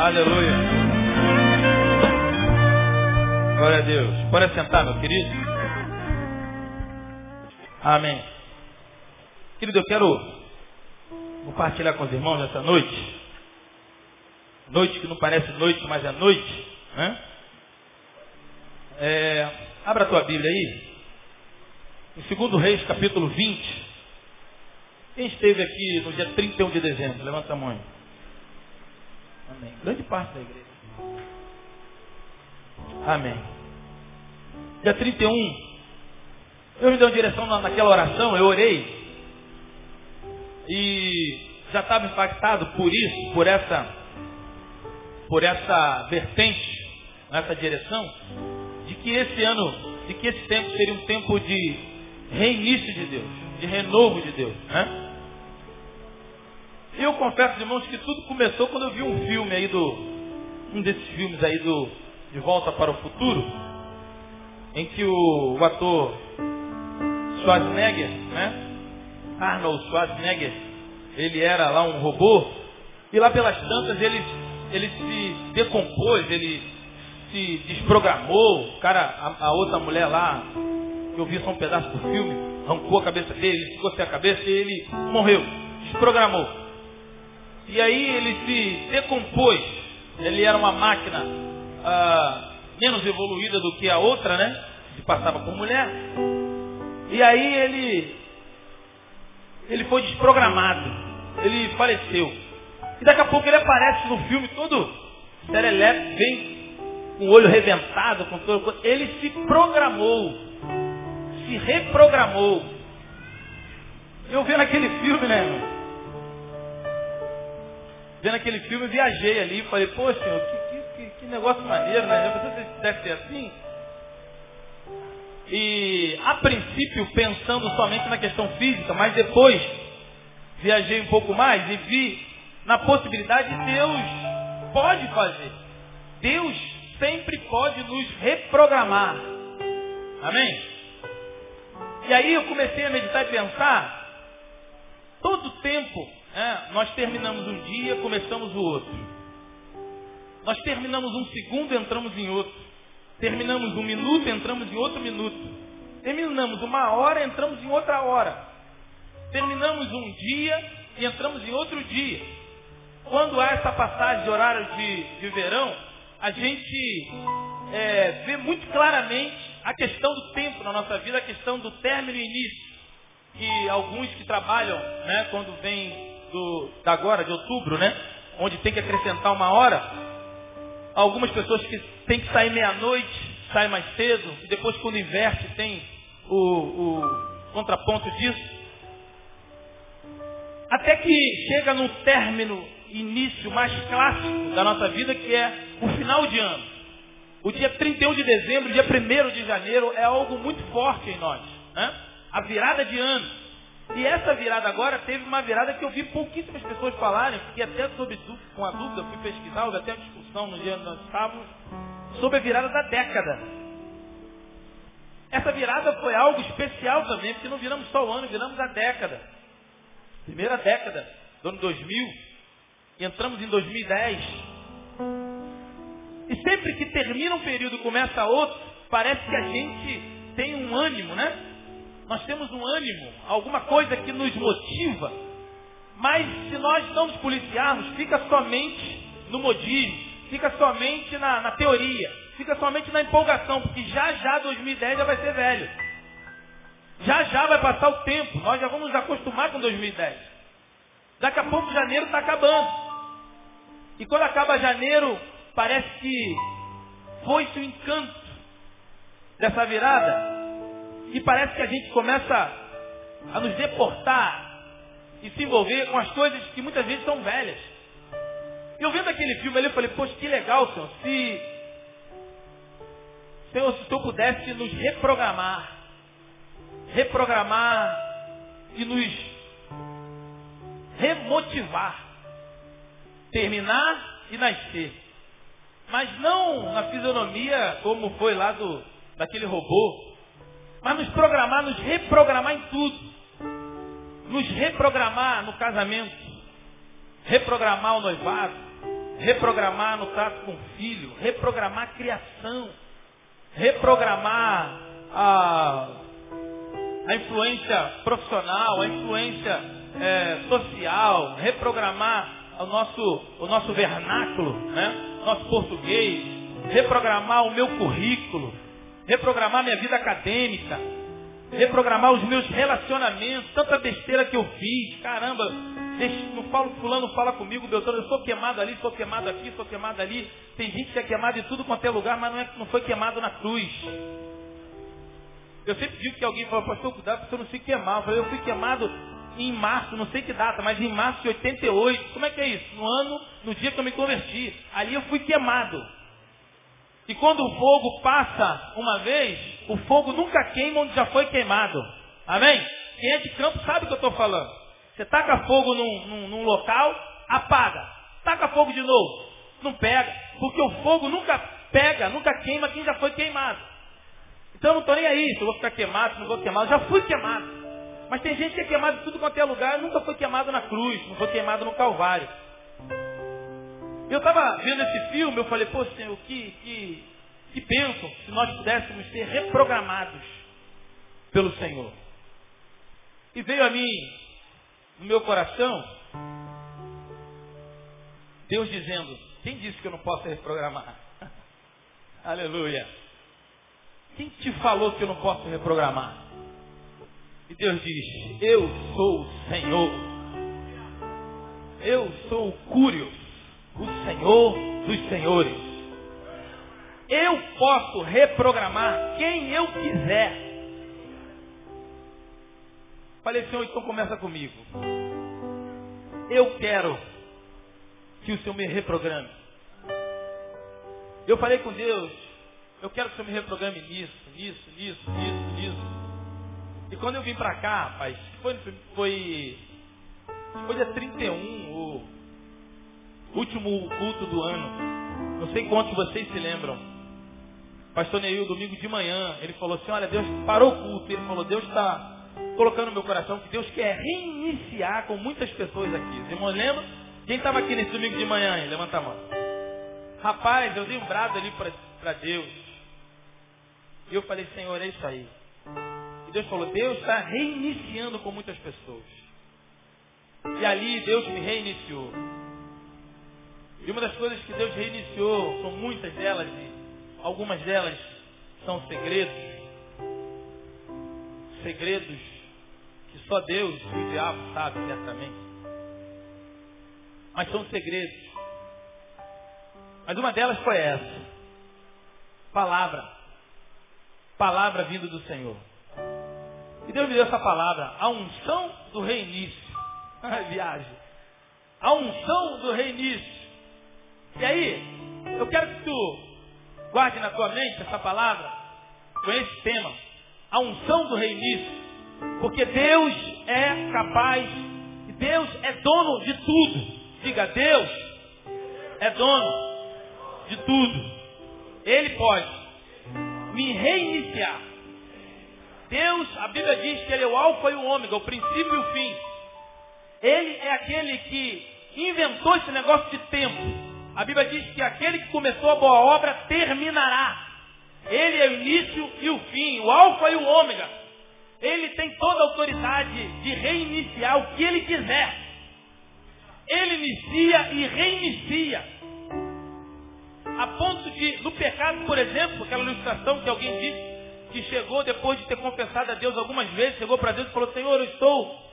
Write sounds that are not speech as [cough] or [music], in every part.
Aleluia. Glória a Deus. Pode sentar, meu querido. Amém. Querido, eu quero compartilhar com os irmãos nessa noite. Noite que não parece noite, mas é noite. Né? É, abra a tua Bíblia aí. Em 2 Reis, capítulo 20. Quem esteve aqui no dia 31 de dezembro? Levanta a mão. Amém. Grande parte da igreja. Amém. Dia 31. Eu me dei uma direção naquela oração, eu orei. E já estava impactado por isso, por essa, por essa vertente, nessa direção, de que esse ano, de que esse tempo seria um tempo de reinício de Deus, de renovo de Deus. Né? Eu confesso, irmãos, que tudo começou quando eu vi um filme aí do. Um desses filmes aí do De Volta para o Futuro, em que o, o ator Schwarzenegger, né? Arnold Schwarzenegger, ele era lá um robô, e lá pelas tantas ele, ele se decompôs, ele se desprogramou, o cara, a, a outra mulher lá, que eu vi só um pedaço do filme, arrancou a cabeça dele, ele ficou sem a cabeça e ele morreu, desprogramou. E aí ele se decompôs. Ele era uma máquina ah, menos evoluída do que a outra, né? Que passava por mulher. E aí ele, ele foi desprogramado. Ele faleceu. E daqui a pouco ele aparece no filme todo serelepe, vem com o olho reventado, com todo. Ele se programou. Se reprogramou. Eu vi naquele filme, né, irmão? Vendo aquele filme, viajei ali, falei, pô senhor, que, que, que negócio maneiro, né? Já pensou se deve ser assim? E a princípio pensando somente na questão física, mas depois viajei um pouco mais e vi na possibilidade de Deus pode fazer. Deus sempre pode nos reprogramar. Amém? E aí eu comecei a meditar e pensar, todo tempo é, nós terminamos um dia, começamos o outro. Nós terminamos um segundo, entramos em outro. Terminamos um minuto, entramos em outro minuto. Terminamos uma hora, entramos em outra hora. Terminamos um dia e entramos em outro dia. Quando há essa passagem de horário de, de verão, a gente é, vê muito claramente a questão do tempo na nossa vida, a questão do término e início. Que alguns que trabalham, né, quando vem do, da agora, de outubro, né? Onde tem que acrescentar uma hora. Algumas pessoas que têm que sair meia-noite, saem mais cedo, e depois quando inverte tem o, o contraponto disso. Até que chega no término, início mais clássico da nossa vida, que é o final de ano. O dia 31 de dezembro, dia 1 de janeiro, é algo muito forte em nós. Né? A virada de ano. E essa virada agora teve uma virada que eu vi pouquíssimas pessoas falarem, porque até sobre, com a dúvida fui pesquisar, houve até uma discussão no dia que nós estávamos, sobre a virada da década. Essa virada foi algo especial também, porque não viramos só o ano, viramos a década. Primeira década do ano 2000, e entramos em 2010. E sempre que termina um período e começa outro, parece que a gente tem um ânimo, né? Nós temos um ânimo, alguma coisa que nos motiva, mas se nós não nos policiarmos, fica somente no modismo, fica somente na, na teoria, fica somente na empolgação, porque já já 2010 já vai ser velho. Já já vai passar o tempo, nós já vamos nos acostumar com 2010. Daqui a pouco janeiro está acabando. E quando acaba janeiro, parece que foi-se o encanto dessa virada. E parece que a gente começa a nos deportar e se envolver com as coisas que muitas vezes são velhas. Eu vendo aquele filme ali, eu falei, poxa, que legal, Senhor, se, Senhor, se tu pudesse nos reprogramar, reprogramar e nos remotivar, terminar e nascer. Mas não na fisionomia como foi lá do, daquele robô, mas nos programar, nos reprogramar em tudo. Nos reprogramar no casamento. Reprogramar o noivado. reprogramar no trato com o filho, reprogramar a criação, reprogramar a, a influência profissional, a influência é, social, reprogramar o nosso, o nosso vernáculo, né? nosso português, reprogramar o meu currículo, reprogramar minha vida acadêmica, reprogramar os meus relacionamentos, tanta besteira que eu fiz, caramba, não falo, fulano fala comigo, Beltrano, eu sou queimado ali, sou queimado aqui, sou queimado ali. Tem gente que é queimado em tudo quanto é lugar, mas não, é, não foi queimado na cruz. Eu sempre digo que alguém fala, pastor, cuidado para você não se queimar. Eu falei, eu fui queimado em março, não sei que data, mas em março de 88. Como é que é isso? No ano, no dia que eu me converti. Ali eu fui queimado. E quando o fogo passa uma vez, o fogo nunca queima onde já foi queimado. Amém? Quem é de campo sabe o que eu estou falando. Você taca fogo num, num, num local, apaga. Taca fogo de novo. Não pega. Porque o fogo nunca pega, nunca queima quem já foi queimado. Então eu não estou nem aí se eu vou ficar queimado, se não vou queimado. Já fui queimado. Mas tem gente que é queimado em tudo quanto é lugar, nunca foi queimado na cruz, não foi queimado no Calvário. Eu estava vendo esse filme, eu falei, pô Senhor, que, que, que bênção se nós pudéssemos ser reprogramados pelo Senhor. E veio a mim no meu coração, Deus dizendo, quem disse que eu não posso reprogramar? [laughs] Aleluia. Quem te falou que eu não posso reprogramar? E Deus diz, eu sou o Senhor. Eu sou o Cúrio, o Senhor dos Senhores. Eu posso reprogramar quem eu quiser. Falei, Senhor, então começa comigo. Eu quero que o Senhor me reprograme. Eu falei com Deus, eu quero que o Senhor me reprograme nisso, nisso, nisso, nisso, nisso. E quando eu vim para cá, rapaz, foi, foi, foi dia 31, o último culto do ano. Não sei quantos vocês se lembram. Pastor Neil, domingo de manhã, ele falou assim, olha, Deus parou o culto. Ele falou, Deus está colocando no meu coração que Deus quer reiniciar com muitas pessoas aqui. Os irmãos lembram? Quem estava aqui nesse domingo de manhã aí? Levanta a mão. Rapaz, eu dei um brado ali para Deus. E eu falei, Senhor, é isso aí. E Deus falou, Deus está reiniciando com muitas pessoas. E ali Deus me reiniciou. E uma das coisas que Deus reiniciou, são muitas delas, e algumas delas são segredos. Segredos que só Deus e o diabo sabe certamente. Mas são segredos. Mas uma delas foi essa. Palavra. Palavra vindo do Senhor. E Deus me deu essa palavra. A unção do reinício. [laughs] Viagem. A unção do reinício. E aí, eu quero que tu guarde na tua mente essa palavra com esse tema. A unção do reinício. Porque Deus é capaz, Deus é dono de tudo. Diga, Deus é dono de tudo. Ele pode me reiniciar. Deus, a Bíblia diz que Ele é o alfa e o ômega, o princípio e o fim. Ele é aquele que inventou esse negócio de tempo. A Bíblia diz que aquele que começou a boa obra terminará. Ele é o início e o fim, o alfa e o ômega. Ele tem toda a autoridade de reiniciar o que ele quiser. Ele inicia e reinicia. A ponto de, no pecado, por exemplo, aquela ilustração que alguém disse, que chegou depois de ter confessado a Deus algumas vezes, chegou para Deus e falou, Senhor, eu estou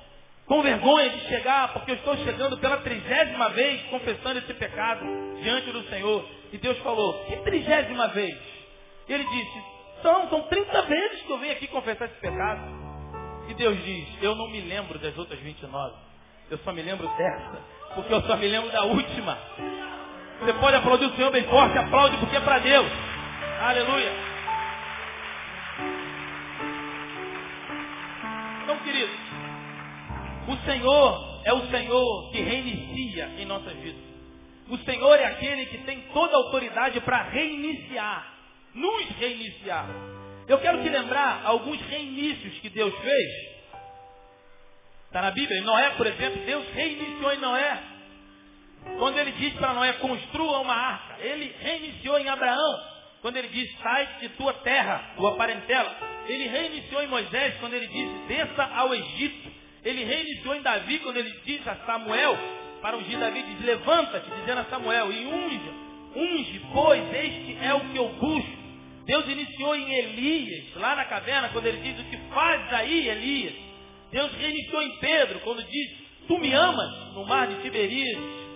com vergonha de chegar, porque eu estou chegando pela trigésima vez confessando esse pecado diante do Senhor. E Deus falou, que trigésima vez? Ele disse, são, são 30 vezes que eu venho aqui confessar esse pecado. E Deus diz, eu não me lembro das outras 29. Eu só me lembro dessa. Porque eu só me lembro da última. Você pode aplaudir o Senhor bem forte, aplaude porque é para Deus. Aleluia. Então, queridos, o Senhor é o Senhor que reinicia em nossas vidas. O Senhor é aquele que tem toda a autoridade para reiniciar nos reiniciar. Eu quero te lembrar alguns reinícios que Deus fez. Está na Bíblia. Em Noé, por exemplo, Deus reiniciou em Noé. quando ele diz para Noé, construa uma arca. Ele reiniciou em Abraão, quando ele diz, sai de tua terra, tua parentela. Ele reiniciou em Moisés, quando ele diz, desça ao Egito. Ele reiniciou em Davi, quando ele diz a Samuel, para ungir Davi, diz, levanta-te, dizendo a Samuel, e unge, unge, pois este é o que eu busco. Deus iniciou em Elias, lá na caverna, quando ele diz, o que faz aí, Elias? Deus reiniciou em Pedro, quando diz, tu me amas, no mar de Tiberíades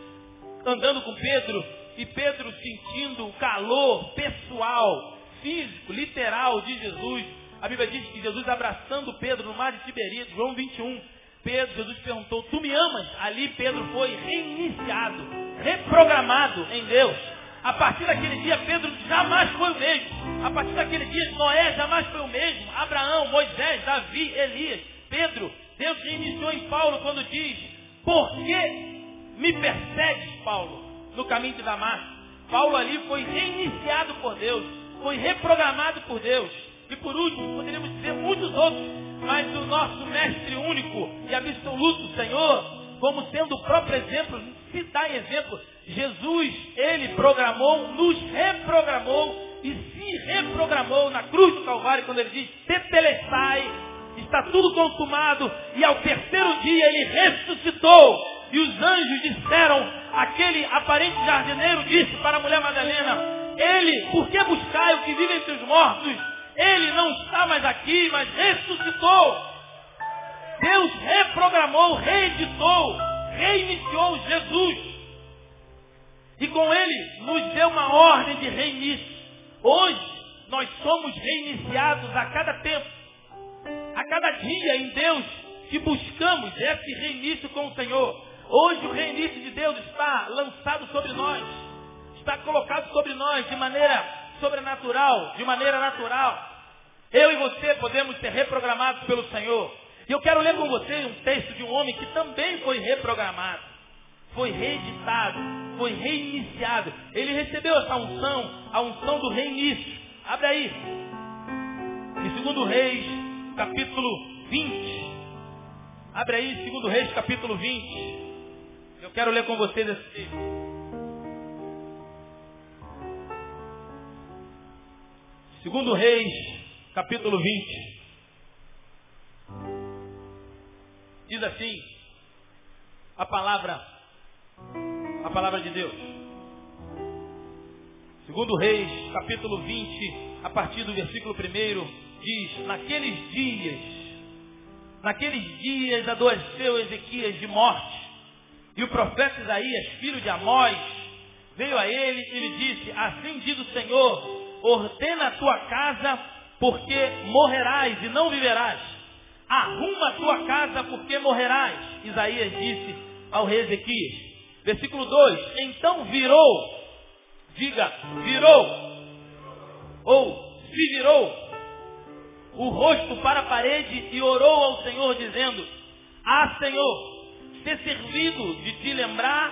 andando com Pedro e Pedro sentindo o calor pessoal, físico, literal de Jesus. A Bíblia diz que Jesus abraçando Pedro no mar de Tiberíades, João 21. Pedro, Jesus perguntou, tu me amas? Ali Pedro foi reiniciado, reprogramado em Deus. A partir daquele dia, Pedro jamais foi o mesmo. A partir daquele dia, Noé jamais foi o mesmo. Abraão, Moisés, Davi, Elias, Pedro. Deus reiniciou em Paulo quando diz, por que me persegues, Paulo, no caminho de Damasco. Paulo ali foi reiniciado por Deus, foi reprogramado por Deus. E por último, poderíamos dizer muitos outros, mas o nosso mestre único e absoluto, Senhor, como sendo o próprio exemplo, se dá exemplo, Jesus, ele programou, nos reprogramou e se reprogramou na cruz do Calvário, quando ele diz, tetelestai, está tudo consumado, e ao terceiro dia ele ressuscitou e os anjos disseram, aquele aparente jardineiro disse para a mulher Madalena, ele, por que buscai o que vive entre os mortos? Ele não está mais aqui, mas ressuscitou. Deus reprogramou, reeditou, reiniciou Jesus. E com ele nos deu uma ordem de reinício. Hoje nós somos reiniciados a cada tempo. A cada dia em Deus que buscamos esse reinício com o Senhor. Hoje o reinício de Deus está lançado sobre nós. Está colocado sobre nós de maneira sobrenatural, de maneira natural. Eu e você podemos ser reprogramados pelo Senhor. E eu quero ler com você um texto de um homem que também foi reprogramado, foi reeditado, foi reiniciado. Ele recebeu essa unção, a unção do reinício. Abre aí. Em 2 Reis, capítulo 20. Abre aí, 2 Reis, capítulo 20. Eu quero ler com vocês esse texto. Segundo Reis, capítulo 20. Diz assim, a palavra, a palavra de Deus. Segundo Reis, capítulo 20, a partir do versículo 1, diz, naqueles dias, naqueles dias adoeceu Ezequias de morte, e o profeta Isaías, filho de Amós, veio a ele e lhe disse, assim diz o Senhor, ordena a tua casa, porque morrerás e não viverás. Arruma a tua casa, porque morrerás. Isaías disse ao rei Ezequias. Versículo 2, então virou, diga, virou, ou se virou, o rosto para a parede e orou ao Senhor, dizendo, Ah, Senhor, ter servido de te lembrar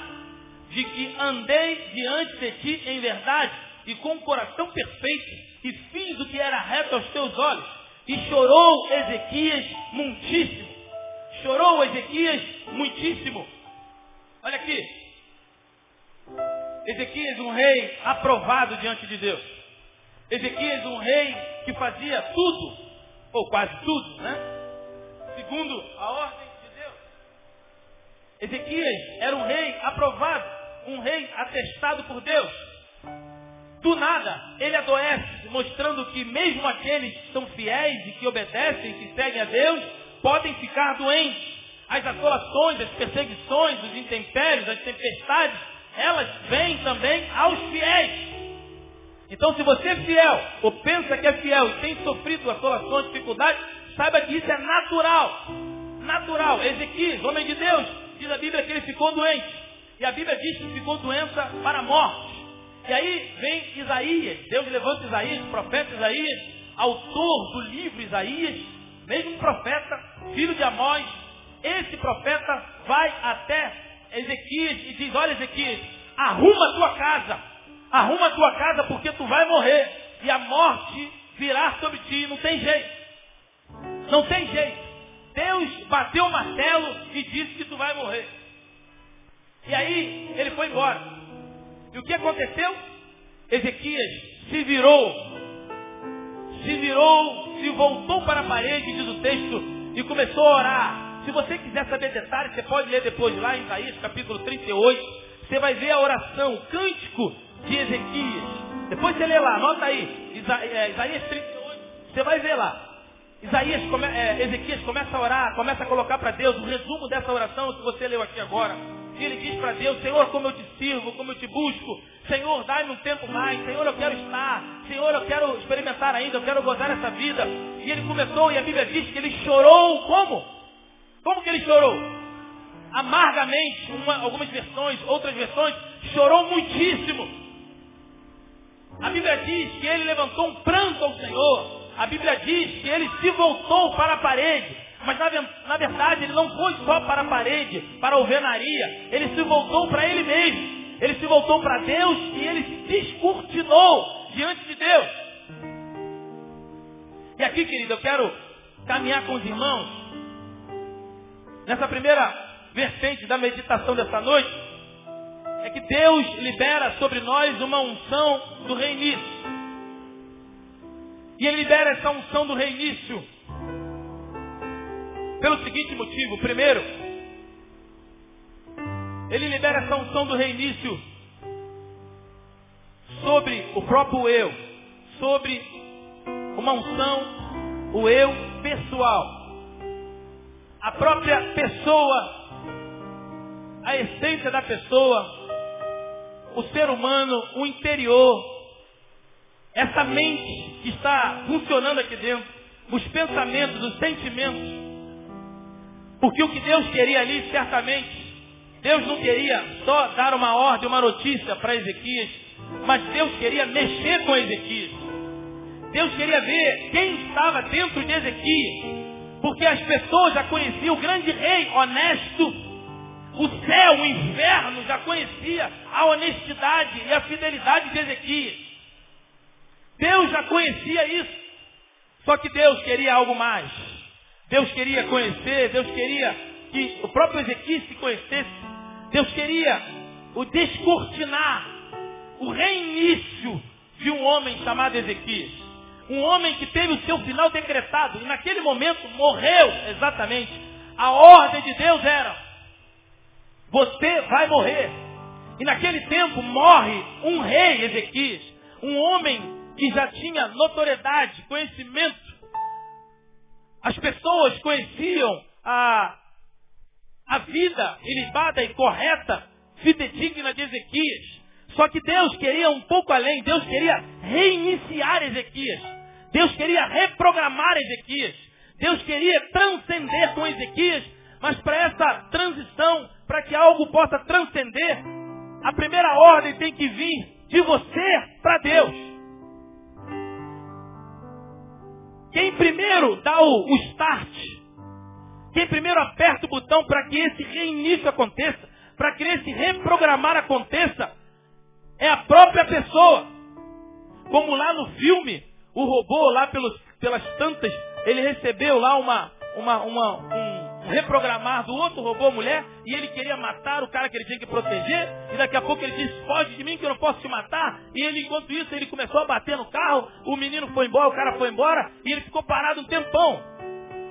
de que andei diante de ti em verdade e com um coração perfeito e fiz o que era reto aos teus olhos. E chorou Ezequias muitíssimo. Chorou Ezequias muitíssimo. Olha aqui. Ezequias, um rei aprovado diante de Deus. Ezequias, um rei que fazia tudo, ou quase tudo, né? Segundo a ordem Ezequias era um rei aprovado, um rei atestado por Deus. Do nada, ele adoece, mostrando que mesmo aqueles que são fiéis e que obedecem, que seguem a Deus, podem ficar doentes. As assolações, as perseguições, os intempéries, as tempestades, elas vêm também aos fiéis. Então, se você é fiel, ou pensa que é fiel e tem sofrido assolações, dificuldades, saiba que isso é natural. Natural. Ezequias, homem de Deus, diz a Bíblia que ele ficou doente. E a Bíblia diz que ficou doença para a morte. E aí vem Isaías, Deus levanta Isaías, profeta Isaías, autor do livro Isaías, mesmo profeta, filho de Amós. Esse profeta vai até Ezequias e diz, olha Ezequias, arruma a tua casa, arruma a tua casa porque tu vai morrer. E a morte virá sobre ti, não tem jeito. Não tem jeito. Deus bateu o martelo e disse que tu vai morrer. E aí ele foi embora. E o que aconteceu? Ezequias se virou, se virou, se voltou para a parede, diz o texto, e começou a orar. Se você quiser saber detalhes, você pode ler depois lá em Isaías capítulo 38. Você vai ver a oração, o cântico de Ezequias. Depois você lê lá, anota aí, é, Isaías 38. Você vai ver lá. Isaías, come, é, Ezequias começa a orar, começa a colocar para Deus o resumo dessa oração que você leu aqui agora. Ele diz para Deus, Senhor, como eu te sirvo, como eu te busco. Senhor, dai-me um tempo mais. Senhor, eu quero estar. Senhor, eu quero experimentar ainda, eu quero gozar essa vida. E ele começou, e a Bíblia diz que ele chorou como? Como que ele chorou? Amargamente, uma, algumas versões, outras versões, chorou muitíssimo. A Bíblia diz que ele levantou um pranto ao Senhor. A Bíblia diz que ele se voltou para a parede. Mas na, na verdade ele não foi só para a parede, para a alvenaria. Ele se voltou para ele mesmo. Ele se voltou para Deus e ele se descortinou diante de Deus. E aqui, querido, eu quero caminhar com os irmãos nessa primeira vertente da meditação dessa noite. É que Deus libera sobre nós uma unção do reinício. E ele libera essa unção do reinício. Pelo seguinte motivo. Primeiro, ele libera essa unção do reinício sobre o próprio eu. Sobre uma unção, o eu pessoal. A própria pessoa, a essência da pessoa, o ser humano, o interior, essa mente que está funcionando aqui dentro, os pensamentos, os sentimentos. Porque o que Deus queria ali, certamente, Deus não queria só dar uma ordem, uma notícia para Ezequias, mas Deus queria mexer com Ezequias. Deus queria ver quem estava dentro de Ezequias. Porque as pessoas já conheciam o grande rei honesto. O céu, o inferno já conhecia a honestidade e a fidelidade de Ezequias. Deus já conhecia isso. Só que Deus queria algo mais. Deus queria conhecer, Deus queria que o próprio Ezequiel se conhecesse. Deus queria o descortinar, o reinício de um homem chamado Ezequias. Um homem que teve o seu final decretado e naquele momento morreu exatamente. A ordem de Deus era: você vai morrer. E naquele tempo morre um rei, Ezequias, um homem que já tinha notoriedade, conhecimento. As pessoas conheciam a, a vida ilibada e correta, fidedigna de Ezequias. Só que Deus queria um pouco além. Deus queria reiniciar Ezequias. Deus queria reprogramar Ezequias. Deus queria transcender com Ezequias. Mas para essa transição, para que algo possa transcender, a primeira ordem tem que vir de você para Deus. Quem primeiro dá o, o start, quem primeiro aperta o botão para que esse reinício aconteça, para que esse reprogramar aconteça, é a própria pessoa. Como lá no filme, o robô lá pelos, pelas tantas, ele recebeu lá uma, uma, uma, um, reprogramar do outro robô mulher e ele queria matar o cara que ele tinha que proteger e daqui a pouco ele disse, foge de mim que eu não posso te matar e ele enquanto isso ele começou a bater no carro, o menino foi embora, o cara foi embora e ele ficou parado um tempão.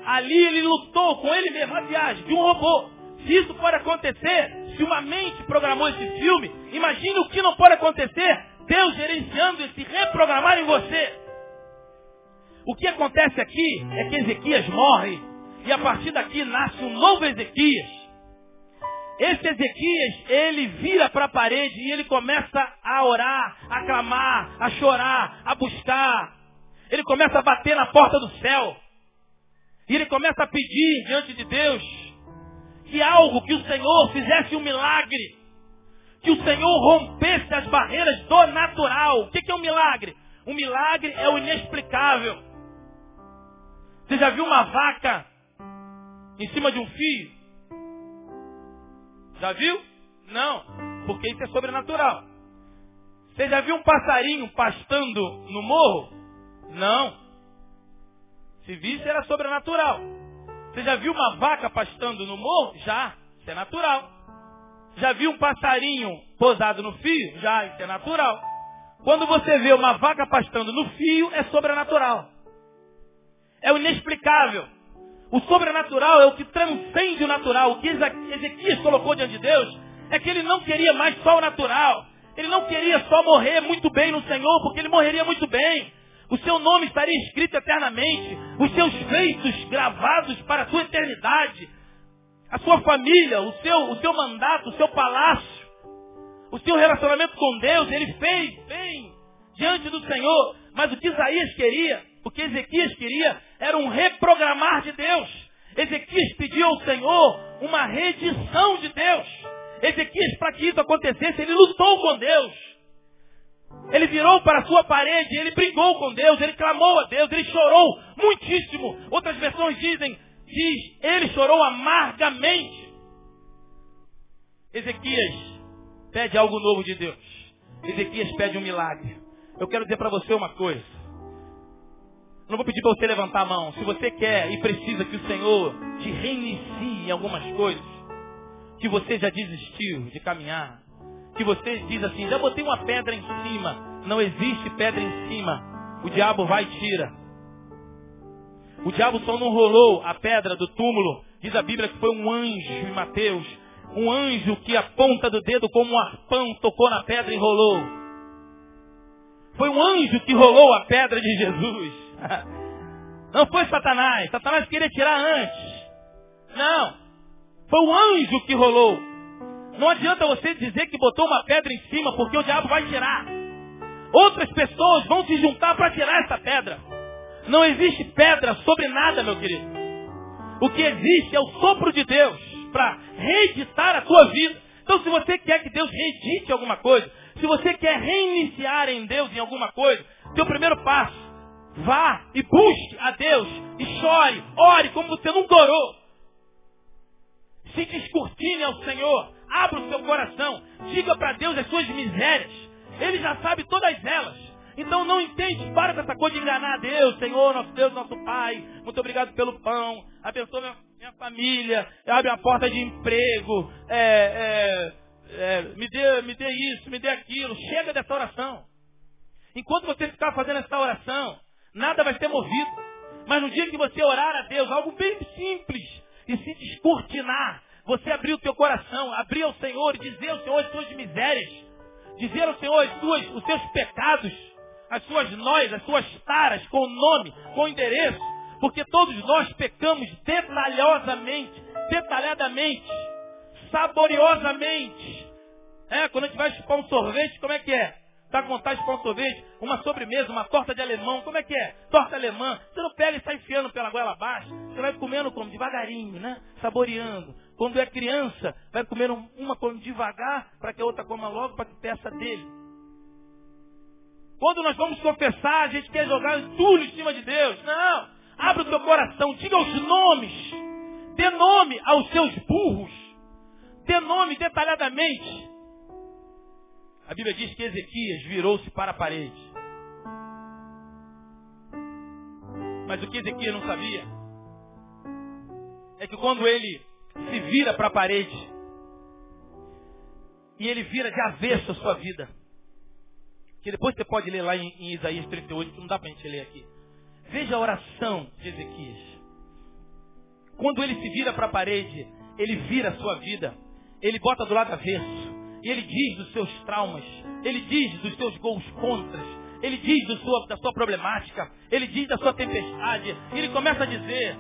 Ali ele lutou com ele mesmo, a viagem de um robô. Se isso pode acontecer, se uma mente programou esse filme, imagine o que não pode acontecer, Deus gerenciando esse reprogramar em você. O que acontece aqui é que Ezequias morre e a partir daqui nasce um novo Ezequias. Esse Ezequias, ele vira para a parede e ele começa a orar, a clamar, a chorar, a buscar. Ele começa a bater na porta do céu. E ele começa a pedir diante de Deus que algo, que o Senhor fizesse um milagre. Que o Senhor rompesse as barreiras do natural. O que é um milagre? Um milagre é o inexplicável. Você já viu uma vaca em cima de um fio? Já viu? Não, porque isso é sobrenatural. Você já viu um passarinho pastando no morro? Não. Se visse era sobrenatural. Você já viu uma vaca pastando no morro? Já. Isso é natural. Já viu um passarinho posado no fio? Já, isso é natural. Quando você vê uma vaca pastando no fio, é sobrenatural. É inexplicável. O sobrenatural é o que transcende o natural. O que Ezequias colocou diante de Deus é que ele não queria mais só o natural. Ele não queria só morrer muito bem no Senhor, porque ele morreria muito bem. O seu nome estaria escrito eternamente. Os seus feitos gravados para a sua eternidade. A sua família, o seu, o seu mandato, o seu palácio. O seu relacionamento com Deus, ele fez bem diante do Senhor. Mas o que Isaías queria, o que Ezequias queria, era um reprogramar de Deus. Ezequias pediu ao Senhor uma redição de Deus. Ezequias, para que isso acontecesse, ele lutou com Deus. Ele virou para a sua parede, ele brigou com Deus, ele clamou a Deus, ele chorou muitíssimo. Outras versões dizem, diz, ele chorou amargamente. Ezequias pede algo novo de Deus. Ezequias pede um milagre. Eu quero dizer para você uma coisa. Não vou pedir para você levantar a mão. Se você quer e precisa que o Senhor te reinicie em algumas coisas, que você já desistiu de caminhar, que você diz assim, já botei uma pedra em cima, não existe pedra em cima, o diabo vai e tira. O diabo só não rolou a pedra do túmulo, diz a Bíblia que foi um anjo em Mateus, um anjo que a ponta do dedo como um arpão tocou na pedra e rolou. Foi um anjo que rolou a pedra de Jesus. [laughs] Não foi Satanás. Satanás queria tirar antes. Não. Foi o anjo que rolou. Não adianta você dizer que botou uma pedra em cima, porque o diabo vai tirar. Outras pessoas vão se juntar para tirar essa pedra. Não existe pedra sobre nada, meu querido. O que existe é o sopro de Deus para reeditar a tua vida. Então, se você quer que Deus reedite alguma coisa, se você quer reiniciar em Deus em alguma coisa, teu primeiro passo, vá e busque a Deus e chore, ore como você nunca orou. Se descortine ao Senhor. Abra o seu coração. Diga para Deus as suas misérias. Ele já sabe todas elas. Então não entende, para com essa coisa de enganar a Deus, Senhor, nosso Deus, nosso Pai. Muito obrigado pelo pão. Abençoa minha, minha família. Abre uma porta de emprego. É, é, é, me, dê, me dê isso, me dê aquilo. Chega dessa oração. Enquanto você ficar fazendo essa oração, nada vai ser movido. Mas no dia que você orar a Deus, algo bem simples, e se descortinar, você abrir o teu coração, abrir ao Senhor e dizer ao Senhor as suas misérias, dizer ao Senhor as suas, os seus pecados, as suas nós, as suas taras, com nome, com endereço, porque todos nós pecamos detalhosamente, detalhadamente, saboriosamente. É, quando a gente vai chupar um sorvete, como é que é? Com vontade de um sorvete, uma sobremesa, uma torta de alemão. Como é que é? Torta alemã. Você não pega e sai enfiando pela goela abaixo. Você vai comendo como? Devagarinho, né? Saboreando. Quando é criança, vai comendo uma come devagar para que a outra coma logo para que peça dele. Quando nós vamos confessar, a gente quer jogar tudo em cima de Deus. Não. Abra o teu coração, diga os nomes. Dê nome aos seus burros. Dê nome detalhadamente. A Bíblia diz que Ezequias virou-se para a parede. Mas o que Ezequias não sabia é que quando ele se vira para a parede e ele vira de avesso a sua vida, que depois você pode ler lá em, em Isaías 38, que não dá para a gente ler aqui. Veja a oração de Ezequias. Quando ele se vira para a parede, ele vira a sua vida, ele bota do lado avesso. E ele diz dos seus traumas, ele diz dos seus gols contras, ele diz sua, da sua problemática, ele diz da sua tempestade. E ele começa a dizer,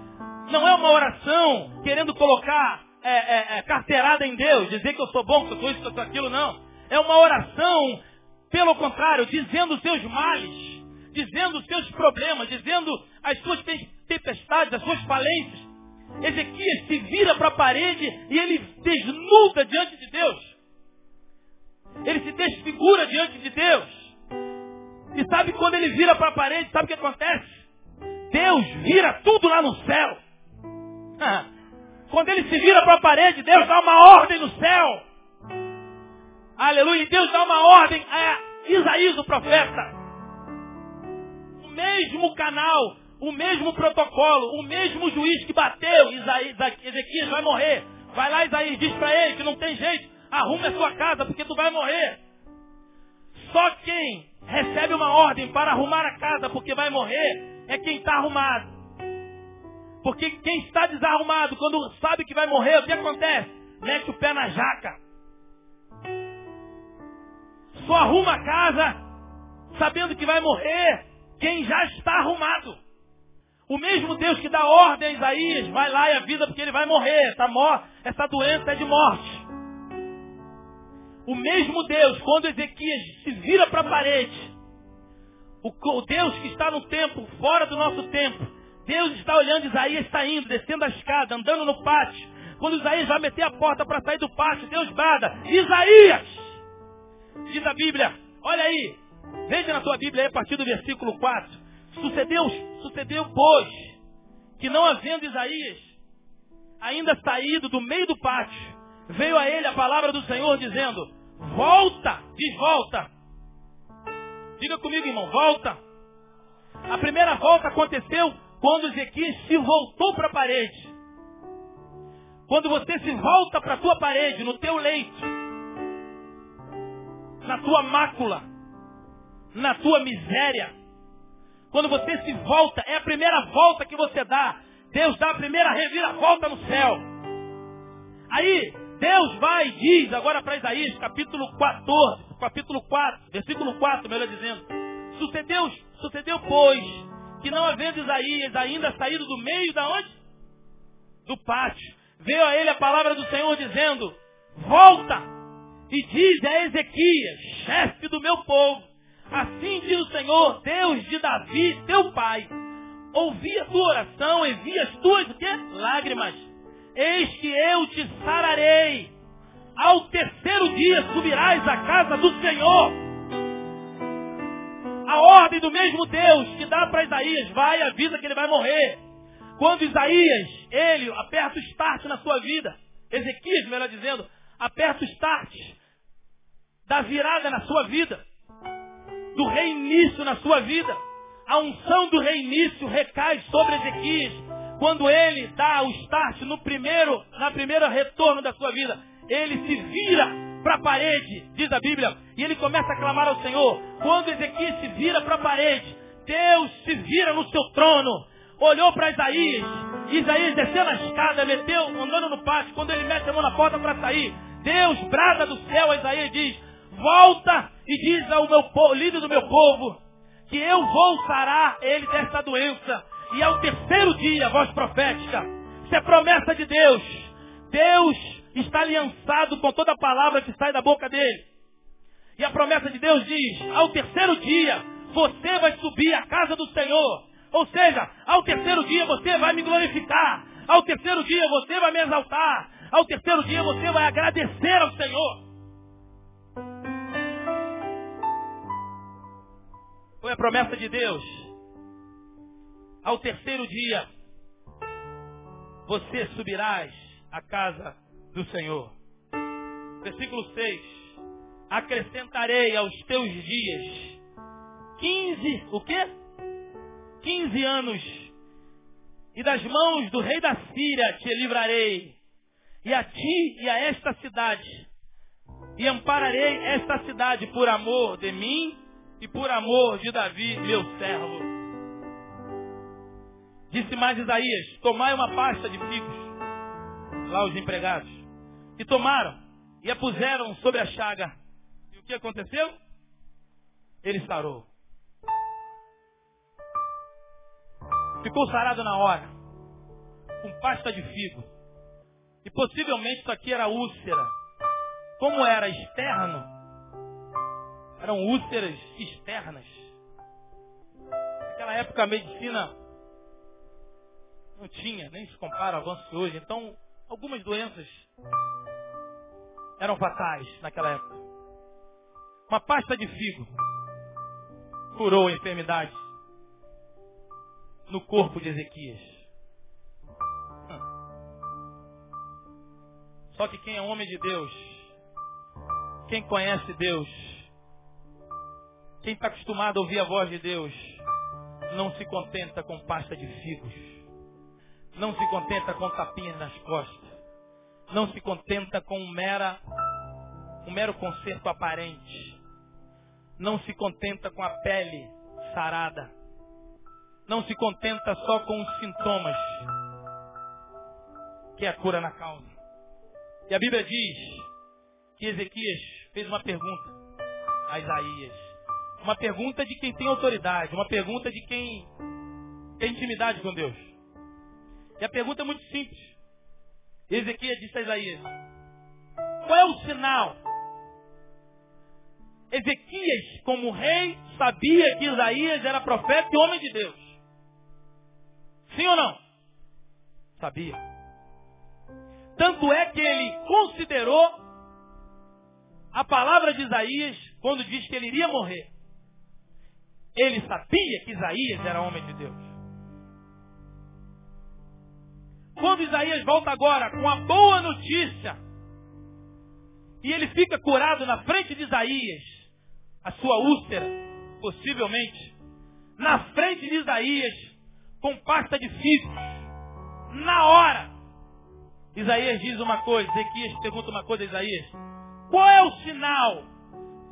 não é uma oração querendo colocar é, é, é, carteirada em Deus, dizer que eu sou bom, que eu sou isso, que eu sou aquilo, não. É uma oração, pelo contrário, dizendo os seus males, dizendo os seus problemas, dizendo as suas tempestades, as suas falências. Ezequias se vira para a parede e ele desnuda diante de Deus. Ele se desfigura diante de Deus. E sabe quando ele vira para a parede, sabe o que acontece? Deus vira tudo lá no céu. [laughs] Quando ele se vira para a parede, Deus dá uma ordem no céu. Aleluia. E Deus dá uma ordem a Isaías, o profeta. O mesmo canal, o mesmo protocolo, o mesmo juiz que bateu, Isaías, Ezequias vai morrer. Vai lá, Isaías, diz para ele que não tem jeito. Arrume a sua casa porque tu vai morrer. Só quem recebe uma ordem para arrumar a casa porque vai morrer é quem está arrumado. Porque quem está desarrumado, quando sabe que vai morrer, o que acontece? Mete o pé na jaca. Só arruma a casa sabendo que vai morrer quem já está arrumado. O mesmo Deus que dá ordem a Isaías, vai lá e avisa porque ele vai morrer. Essa, essa doença é de morte. O mesmo Deus, quando Ezequias se vira para a parede, o, Deus que está no tempo, fora do nosso tempo, Deus está olhando, Isaías está indo, descendo a escada, andando no pátio. Quando Isaías vai meter a porta para sair do pátio, Deus brada, Isaías! Diz a Bíblia, olha aí, veja na tua Bíblia aí a partir do versículo 4. Sucedeu, sucedeu, pois, que não havendo Isaías ainda saído do meio do pátio, veio a ele a palavra do Senhor dizendo, volta, diz volta. Diga comigo, irmão, volta. A primeira volta aconteceu quando Ezequias se voltou para a parede. Quando você se volta para a tua parede, no teu leito, na tua mácula, na tua miséria, quando você se volta, é a primeira volta que você dá. Deus dá a primeira reviravolta no céu. Aí, Deus vai e diz agora para Isaías, capítulo 14, capítulo 4, versículo 4, melhor dizendo. Sucedeu, sucedeu pois, que não havendo Isaías ainda saído do meio da onde? Do pátio. Veio a ele a palavra do Senhor dizendo, volta e diz a Ezequias, chefe do meu povo, assim diz o Senhor, Deus de Davi, teu pai, ouvi a tua oração e vi as tuas o quê? lágrimas. Eis que eu te sararei. Ao terceiro dia subirás à casa do Senhor a ordem do mesmo Deus que dá para Isaías, vai e avisa que ele vai morrer. Quando Isaías, ele aperta o start na sua vida, Ezequias, melhor dizendo, aperta o start da virada na sua vida, do reinício na sua vida. A unção do reinício recai sobre Ezequias quando ele dá o start no primeiro, na primeira retorno da sua vida. Ele se vira para a parede, diz a Bíblia, e ele começa a clamar ao Senhor. Quando Ezequias se vira para a parede, Deus se vira no seu trono, olhou para Isaías, Isaías desceu na escada, meteu, andando no pátio, quando ele mete a mão na porta para sair, Deus brada do céu a Isaías diz, volta e diz ao meu povo, líder do meu povo, que eu vou sarar ele desta doença. E ao terceiro dia, voz profética, isso é promessa de Deus. Deus está aliançado com toda a palavra que sai da boca dele. E a promessa de Deus diz: ao terceiro dia você vai subir à casa do Senhor. Ou seja, ao terceiro dia você vai me glorificar. Ao terceiro dia você vai me exaltar. Ao terceiro dia você vai agradecer ao Senhor. Foi a promessa de Deus. Ao terceiro dia você subirás à casa do Senhor. Versículo 6. Acrescentarei aos teus dias 15, o quê? 15 anos. E das mãos do rei da Síria te livrarei. E a ti e a esta cidade. E ampararei esta cidade por amor de mim e por amor de Davi, meu servo. Disse mais Isaías, tomai uma pasta de figos. Lá os empregados. E tomaram e a puseram sobre a chaga. E o que aconteceu? Ele sarou. Ficou sarado na hora. Com pasta de figo. E possivelmente isso aqui era úlcera. Como era externo, eram úlceras externas. Naquela época a medicina não tinha, nem se compara ao avanço de hoje. Então, algumas doenças eram fatais naquela época. Uma pasta de figo curou a enfermidade no corpo de Ezequias. Só que quem é homem de Deus, quem conhece Deus, quem está acostumado a ouvir a voz de Deus, não se contenta com pasta de figos. Não se contenta com tapinhas nas costas não se contenta com mera um mero conserto aparente. Não se contenta com a pele sarada. Não se contenta só com os sintomas, que é a cura na causa. E a Bíblia diz que Ezequias fez uma pergunta a Isaías. Uma pergunta de quem tem autoridade, uma pergunta de quem tem intimidade com Deus. E a pergunta é muito simples. Ezequias disse a Isaías: Qual é o sinal? Ezequias, como rei, sabia que Isaías era profeta e homem de Deus. Sim ou não? Sabia. Tanto é que ele considerou a palavra de Isaías quando diz que ele iria morrer. Ele sabia que Isaías era homem de Deus. Quando Isaías volta agora com a boa notícia, e ele fica curado na frente de Isaías, a sua úlcera, possivelmente, na frente de Isaías, com pasta de figos, na hora, Isaías diz uma coisa, Ezequias pergunta uma coisa a Isaías, qual é o sinal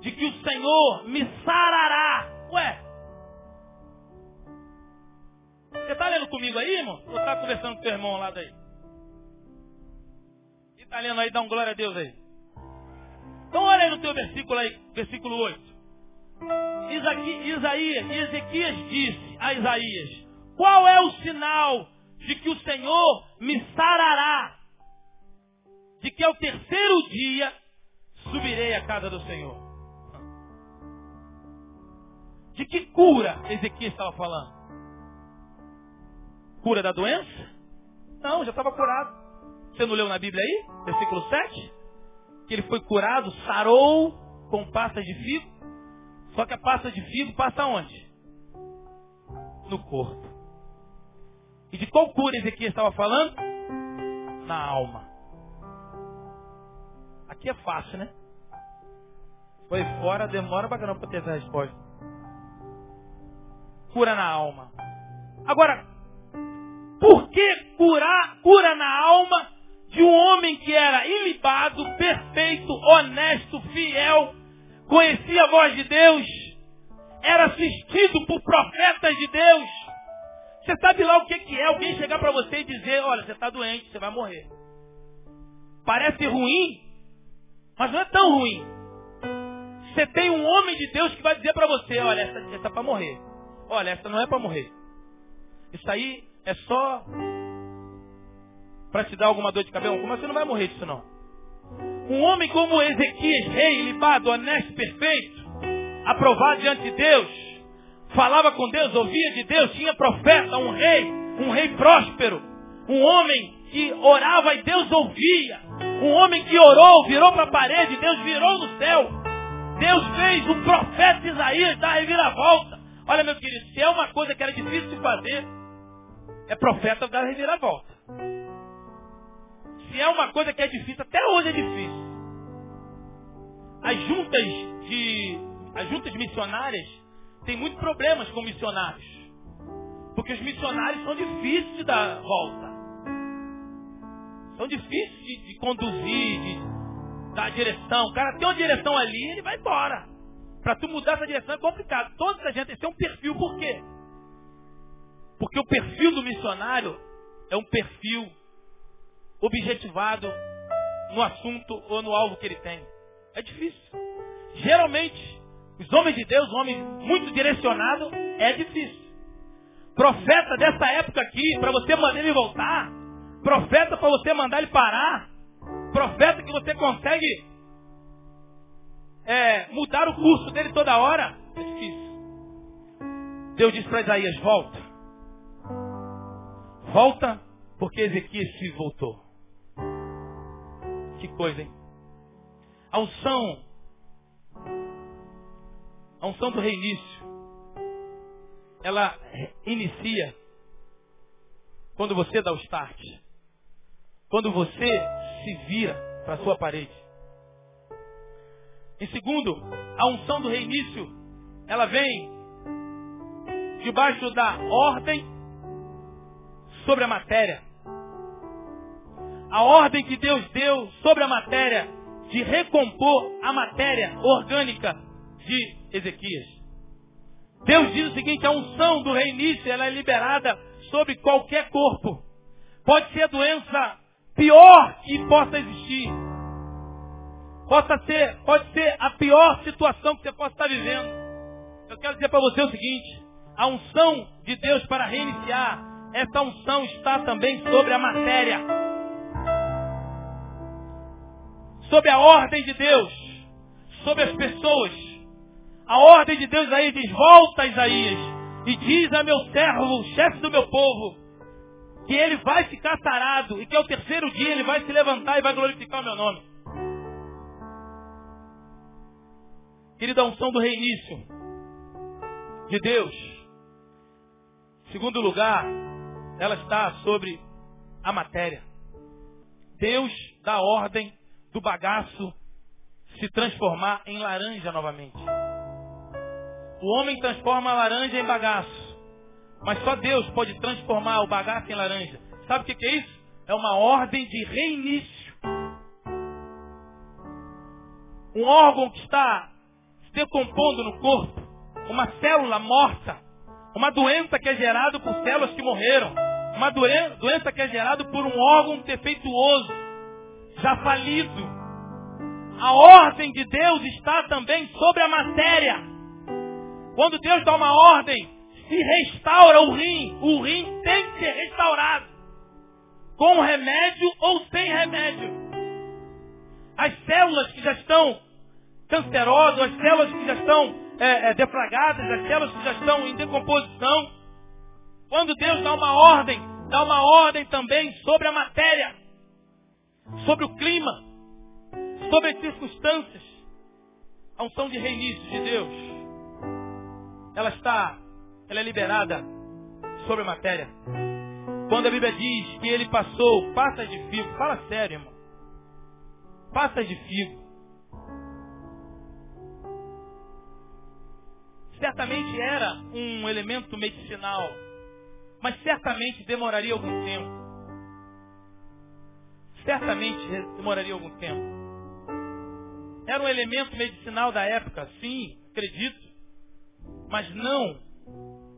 de que o Senhor me sarará? Ué, você está lendo comigo aí, irmão? Ou está conversando com o teu irmão lá daí? E está lendo aí, dá um glória a Deus aí. Então olha aí no teu versículo aí, versículo 8. Isaías, Ezequias disse a Isaías, qual é o sinal de que o Senhor me sarará? De que ao terceiro dia subirei à casa do Senhor. De que cura Ezequias estava falando? Cura da doença? Não, já estava curado. Você não leu na Bíblia aí? Versículo 7? Que ele foi curado, sarou com pastas de figo. Só que a pasta de figo passa onde? No corpo. E de qual cura Ezequias estava falando? Na alma. Aqui é fácil, né? Foi fora, demora pra caramba para ter essa resposta. Cura na alma. Agora, por que curar, cura na alma de um homem que era ilibado, perfeito, honesto, fiel, conhecia a voz de Deus, era assistido por profetas de Deus? Você sabe lá o que, é alguém chegar para você e dizer, olha, você está doente, você vai morrer. Parece ruim, mas não é tão ruim. Você tem um homem de Deus que vai dizer para você, olha, essa, essa é para morrer. Olha, essa não é para morrer. Isso aí é só para te dar alguma dor de cabeça. Mas você não vai morrer disso não. Um homem como Ezequias, rei, libado, honesto, perfeito, aprovado diante de Deus, falava com Deus, ouvia de Deus, tinha profeta, um rei, um rei próspero, um homem que orava e Deus ouvia, um homem que orou, virou para a parede, Deus virou no céu. Deus fez o profeta Isaías dar a reviravolta. Olha, meu querido, se é uma coisa que era difícil de fazer, é profeta dar a reviravolta. Se é uma coisa que é difícil, até hoje é difícil. As juntas de. As juntas missionárias têm muitos problemas com missionários. Porque os missionários são difíceis de dar volta. São difíceis de, de conduzir, de dar direção. O cara tem uma direção ali, ele vai embora. Para tu mudar essa direção é complicado. Toda essa gente tem um perfil, por quê? Porque o perfil do missionário é um perfil objetivado no assunto ou no alvo que ele tem. É difícil. Geralmente, os homens de Deus, homem muito direcionado, é difícil. Profeta dessa época aqui, para você mandar ele voltar, profeta para você mandar ele parar, profeta que você consegue é, mudar o curso dele toda hora, é difícil. Deus disse para Isaías, volta. Volta, porque Ezequias se voltou. Que coisa, hein? A unção, a unção do reinício, ela inicia quando você dá o start. Quando você se vira para a sua parede. Em segundo, a unção do reinício, ela vem debaixo da ordem sobre a matéria. A ordem que Deus deu sobre a matéria de recompor a matéria orgânica de Ezequias. Deus diz o seguinte, a unção do reinício ela é liberada sobre qualquer corpo. Pode ser a doença pior que possa existir. Possa ser, pode ser a pior situação que você possa estar vivendo. Eu quero dizer para você o seguinte, a unção de Deus para reiniciar, essa unção está também sobre a matéria. Sobre a ordem de Deus, sobre as pessoas. A ordem de Deus aí diz, volta Isaías, e diz a meu servo, chefe do meu povo, que ele vai ficar sarado e que ao terceiro dia ele vai se levantar e vai glorificar o meu nome. Querida, unção do reinício de Deus. Segundo lugar, ela está sobre a matéria. Deus dá ordem do bagaço se transformar em laranja novamente. O homem transforma a laranja em bagaço. Mas só Deus pode transformar o bagaço em laranja. Sabe o que é isso? É uma ordem de reinício. Um órgão que está se decompondo no corpo. Uma célula morta. Uma doença que é gerada por células que morreram. Uma doença que é gerada por um órgão defeituoso. Já falido. A ordem de Deus está também sobre a matéria. Quando Deus dá uma ordem, se restaura o rim. O rim tem que ser restaurado. Com remédio ou sem remédio. As células que já estão cancerosas, as células que já estão é, é, defragadas, as células que já estão em decomposição. Quando Deus dá uma ordem, dá uma ordem também sobre a matéria, sobre o clima, sobre as circunstâncias. A unção de reinício de Deus ela está, ela é liberada sobre a matéria. Quando a Bíblia diz que ele passou passas de figo, fala sério, irmão. Passas de figo. Certamente era um elemento medicinal, mas certamente demoraria algum tempo. Certamente demoraria algum tempo. Era um elemento medicinal da época, sim, acredito mas não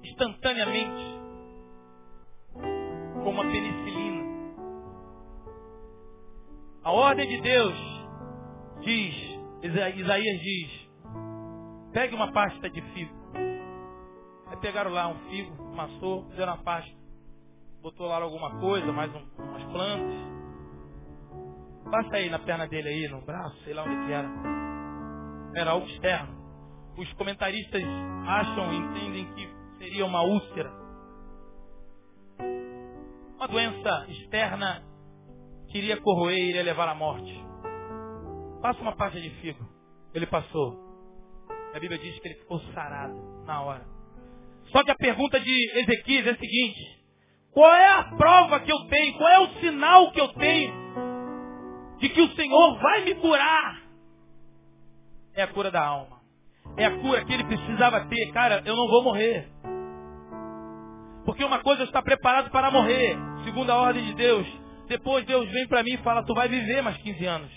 instantaneamente, como a penicilina. A ordem de Deus diz, Isaías diz, pegue uma pasta de figo. Aí pegaram lá um figo, amassou, fizeram uma pasta. Botou lá alguma coisa, mais um, umas plantas. Passa aí na perna dele aí, no braço, sei lá onde que era. Era algo externo os comentaristas acham, entendem que seria uma úlcera. Uma doença externa que iria corroer e iria levar à morte. Passa uma parte de figo. Ele passou. A Bíblia diz que ele ficou sarado na hora. Só que a pergunta de Ezequias é a seguinte: qual é a prova que eu tenho? Qual é o sinal que eu tenho de que o Senhor vai me curar? É a cura da alma é a cura que ele precisava ter. Cara, eu não vou morrer. Porque uma coisa está preparado para morrer, segundo a ordem de Deus. Depois Deus vem para mim e fala, tu vai viver mais 15 anos.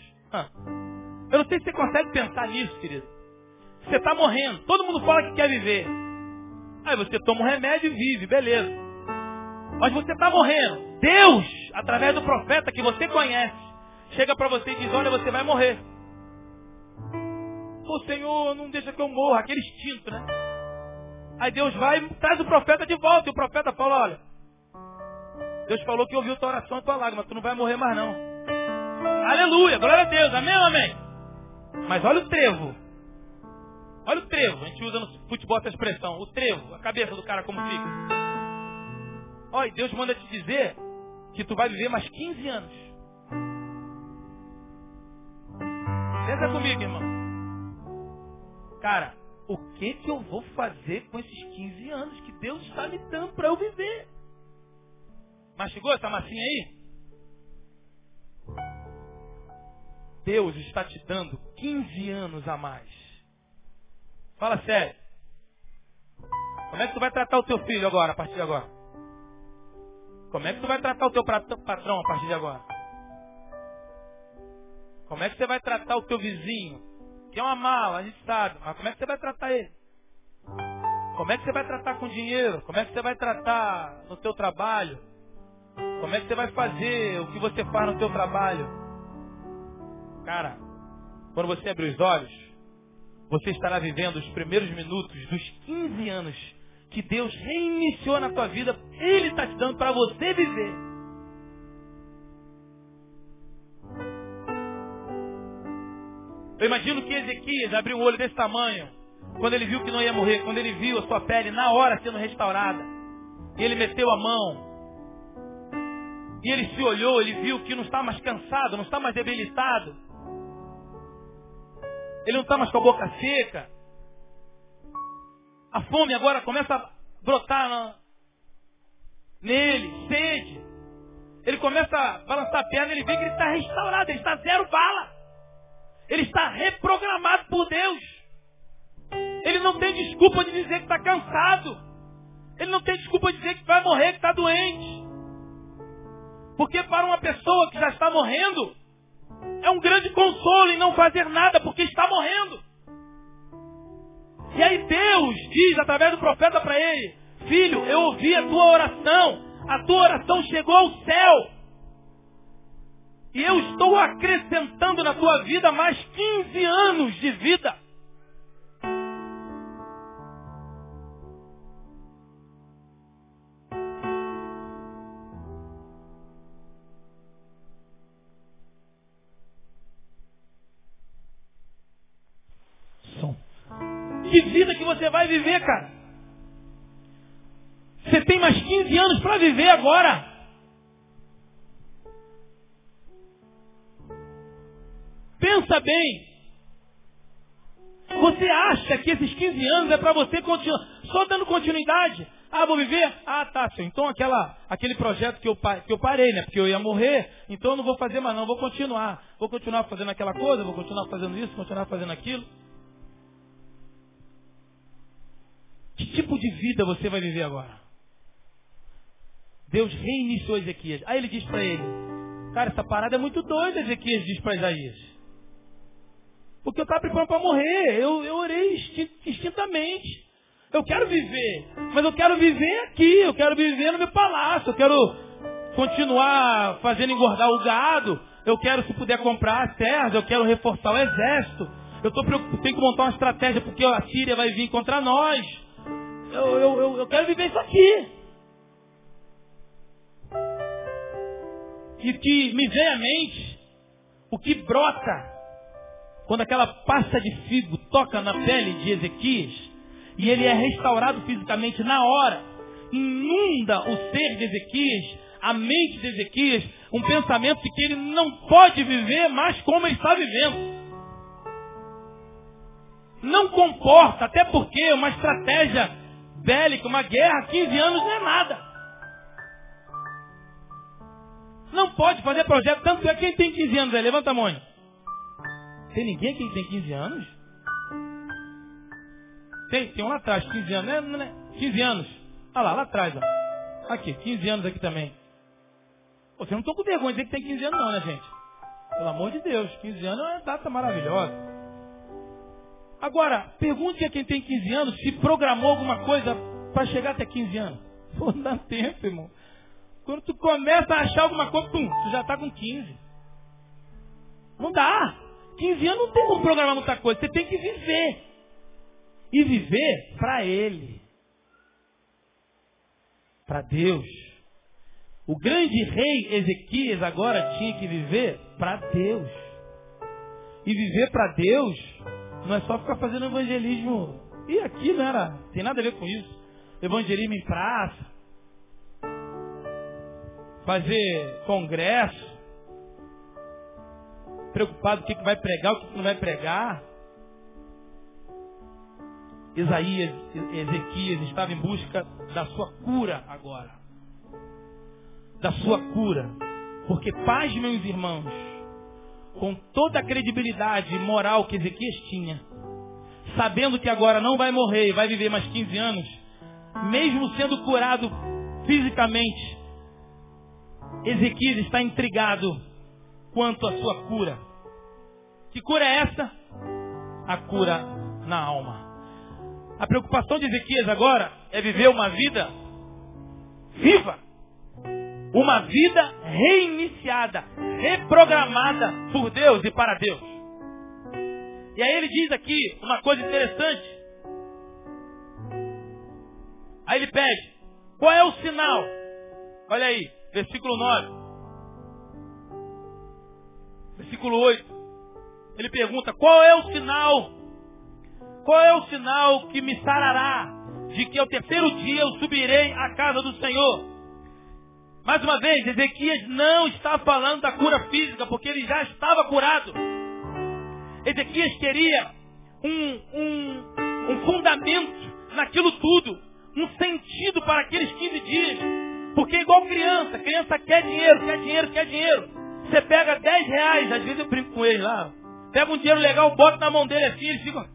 Eu não sei se você consegue pensar nisso, querido. Você está morrendo. Todo mundo fala que quer viver. Aí você toma um remédio e vive, beleza. Mas você está morrendo. Deus, através do profeta que você conhece, chega para você e diz, olha, você vai morrer. Pô, Senhor, não deixa que eu morra. Aquele instinto, né? Aí Deus vai e traz o profeta de volta. E o profeta fala, olha, Deus falou que ouviu tua oração e tua lágrima. Tu não vai morrer mais não. Aleluia, glória a Deus. Amém amém? Mas olha o trevo. Olha o trevo. A gente usa no futebol essa expressão. O trevo, a cabeça do cara como fica. Olha, Deus manda te dizer que tu vai viver mais 15 anos. Pensa comigo, irmão. Cara, o que que eu vou fazer com esses 15 anos que Deus está me dando para eu viver? Mastigou essa massinha aí? Deus está te dando 15 anos a mais. Fala sério. Como é que tu vai tratar o teu filho agora, a partir de agora? Como é que tu vai tratar o teu patrão a partir de agora? Como é que você vai tratar o teu vizinho? Que é uma mala, a gente sabe. Mas como é que você vai tratar ele? Como é que você vai tratar com dinheiro? Como é que você vai tratar no teu trabalho? Como é que você vai fazer o que você faz no teu trabalho? Cara, quando você abrir os olhos, você estará vivendo os primeiros minutos dos 15 anos que Deus reiniciou na tua vida. Ele está te dando para você viver. Eu imagino que Ezequias abriu um olho desse tamanho, quando ele viu que não ia morrer, quando ele viu a sua pele na hora sendo restaurada. E ele meteu a mão. E ele se olhou, ele viu que não está mais cansado, não está mais debilitado. Ele não está mais com a boca seca. A fome agora começa a brotar na... nele, sede. Ele começa a balançar a perna, ele vê que ele está restaurado, ele está zero bala. Ele está reprogramado por Deus. Ele não tem desculpa de dizer que está cansado. Ele não tem desculpa de dizer que vai morrer, que está doente. Porque para uma pessoa que já está morrendo, é um grande consolo em não fazer nada, porque está morrendo. E aí Deus diz através do profeta para ele, filho, eu ouvi a tua oração, a tua oração chegou ao céu. E eu estou acrescentando na tua vida mais 15 anos de vida. Viver, cara? Você tem mais 15 anos para viver agora. Pensa bem. Você acha que esses 15 anos é para você continuar, só dando continuidade? Ah, vou viver? Ah, tá, senhor. Então aquela, aquele projeto que eu, que eu parei, né? Porque eu ia morrer, então eu não vou fazer mais não, vou continuar. Vou continuar fazendo aquela coisa, vou continuar fazendo isso, continuar fazendo aquilo. De vida você vai viver agora? Deus reiniciou Ezequias. Aí ele diz para ele, cara, essa parada é muito doida, Ezequias diz para Isaías. Porque eu estava preparando para morrer. Eu, eu orei instintamente. Eu quero viver. Mas eu quero viver aqui. Eu quero viver no meu palácio. Eu quero continuar fazendo engordar o gado. Eu quero, se puder, comprar as terras. Eu quero reforçar o exército. Eu tô preocupado, tenho que montar uma estratégia porque a Síria vai vir contra nós. Eu, eu, eu, eu quero viver isso aqui. E que me vem à mente o que brota quando aquela pasta de figo toca na pele de Ezequias e ele é restaurado fisicamente na hora, inunda o ser de Ezequias, a mente de Ezequias, um pensamento de que ele não pode viver mais como ele está vivendo. Não comporta, até porque uma estratégia bélica, uma guerra, 15 anos não é nada. Não pode fazer projeto, tanto é quem tem 15 anos aí, levanta a mão. Tem ninguém aqui que tem 15 anos? Tem, tem um lá atrás, 15 anos, né? né? 15 anos. Olha lá, lá atrás, ó. Aqui, 15 anos aqui também. Pô, vocês não estão com vergonha de dizer que tem 15 anos não, né, gente? Pelo amor de Deus, 15 anos é uma data maravilhosa. Agora, pergunte a quem tem 15 anos se programou alguma coisa para chegar até 15 anos. [laughs] Pô, não dá tempo, irmão. Quando tu começa a achar alguma coisa, pum, tu já está com 15. Não dá. 15 anos não tem como programar muita coisa. Você tem que viver. E viver para Ele. Para Deus. O grande rei Ezequias agora tinha que viver para Deus. E viver para Deus não é só ficar fazendo evangelismo. E aqui não era, tem nada a ver com isso. Evangelismo em praça. Fazer congresso. Preocupado com o que, que vai pregar, o que, que não vai pregar. Isaías, Ezequias estava em busca da sua cura agora. Da sua cura. Porque paz, meus irmãos, com toda a credibilidade moral que Ezequias tinha, sabendo que agora não vai morrer e vai viver mais 15 anos, mesmo sendo curado fisicamente, Ezequias está intrigado quanto à sua cura. Que cura é essa? A cura na alma. A preocupação de Ezequias agora é viver uma vida viva. Uma vida reiniciada, reprogramada por Deus e para Deus. E aí ele diz aqui uma coisa interessante. Aí ele pede, qual é o sinal? Olha aí, versículo 9. Versículo 8. Ele pergunta, qual é o sinal? Qual é o sinal que me sarará de que ao terceiro dia eu subirei à casa do Senhor? Mais uma vez, Ezequias não está falando da cura física, porque ele já estava curado. Ezequias queria um, um, um fundamento naquilo tudo, um sentido para aqueles 15 dias. Porque é igual criança, criança quer dinheiro, quer dinheiro, quer dinheiro. Você pega 10 reais, às vezes eu brinco com ele lá, pega um dinheiro legal, bota na mão dele assim, ele fica.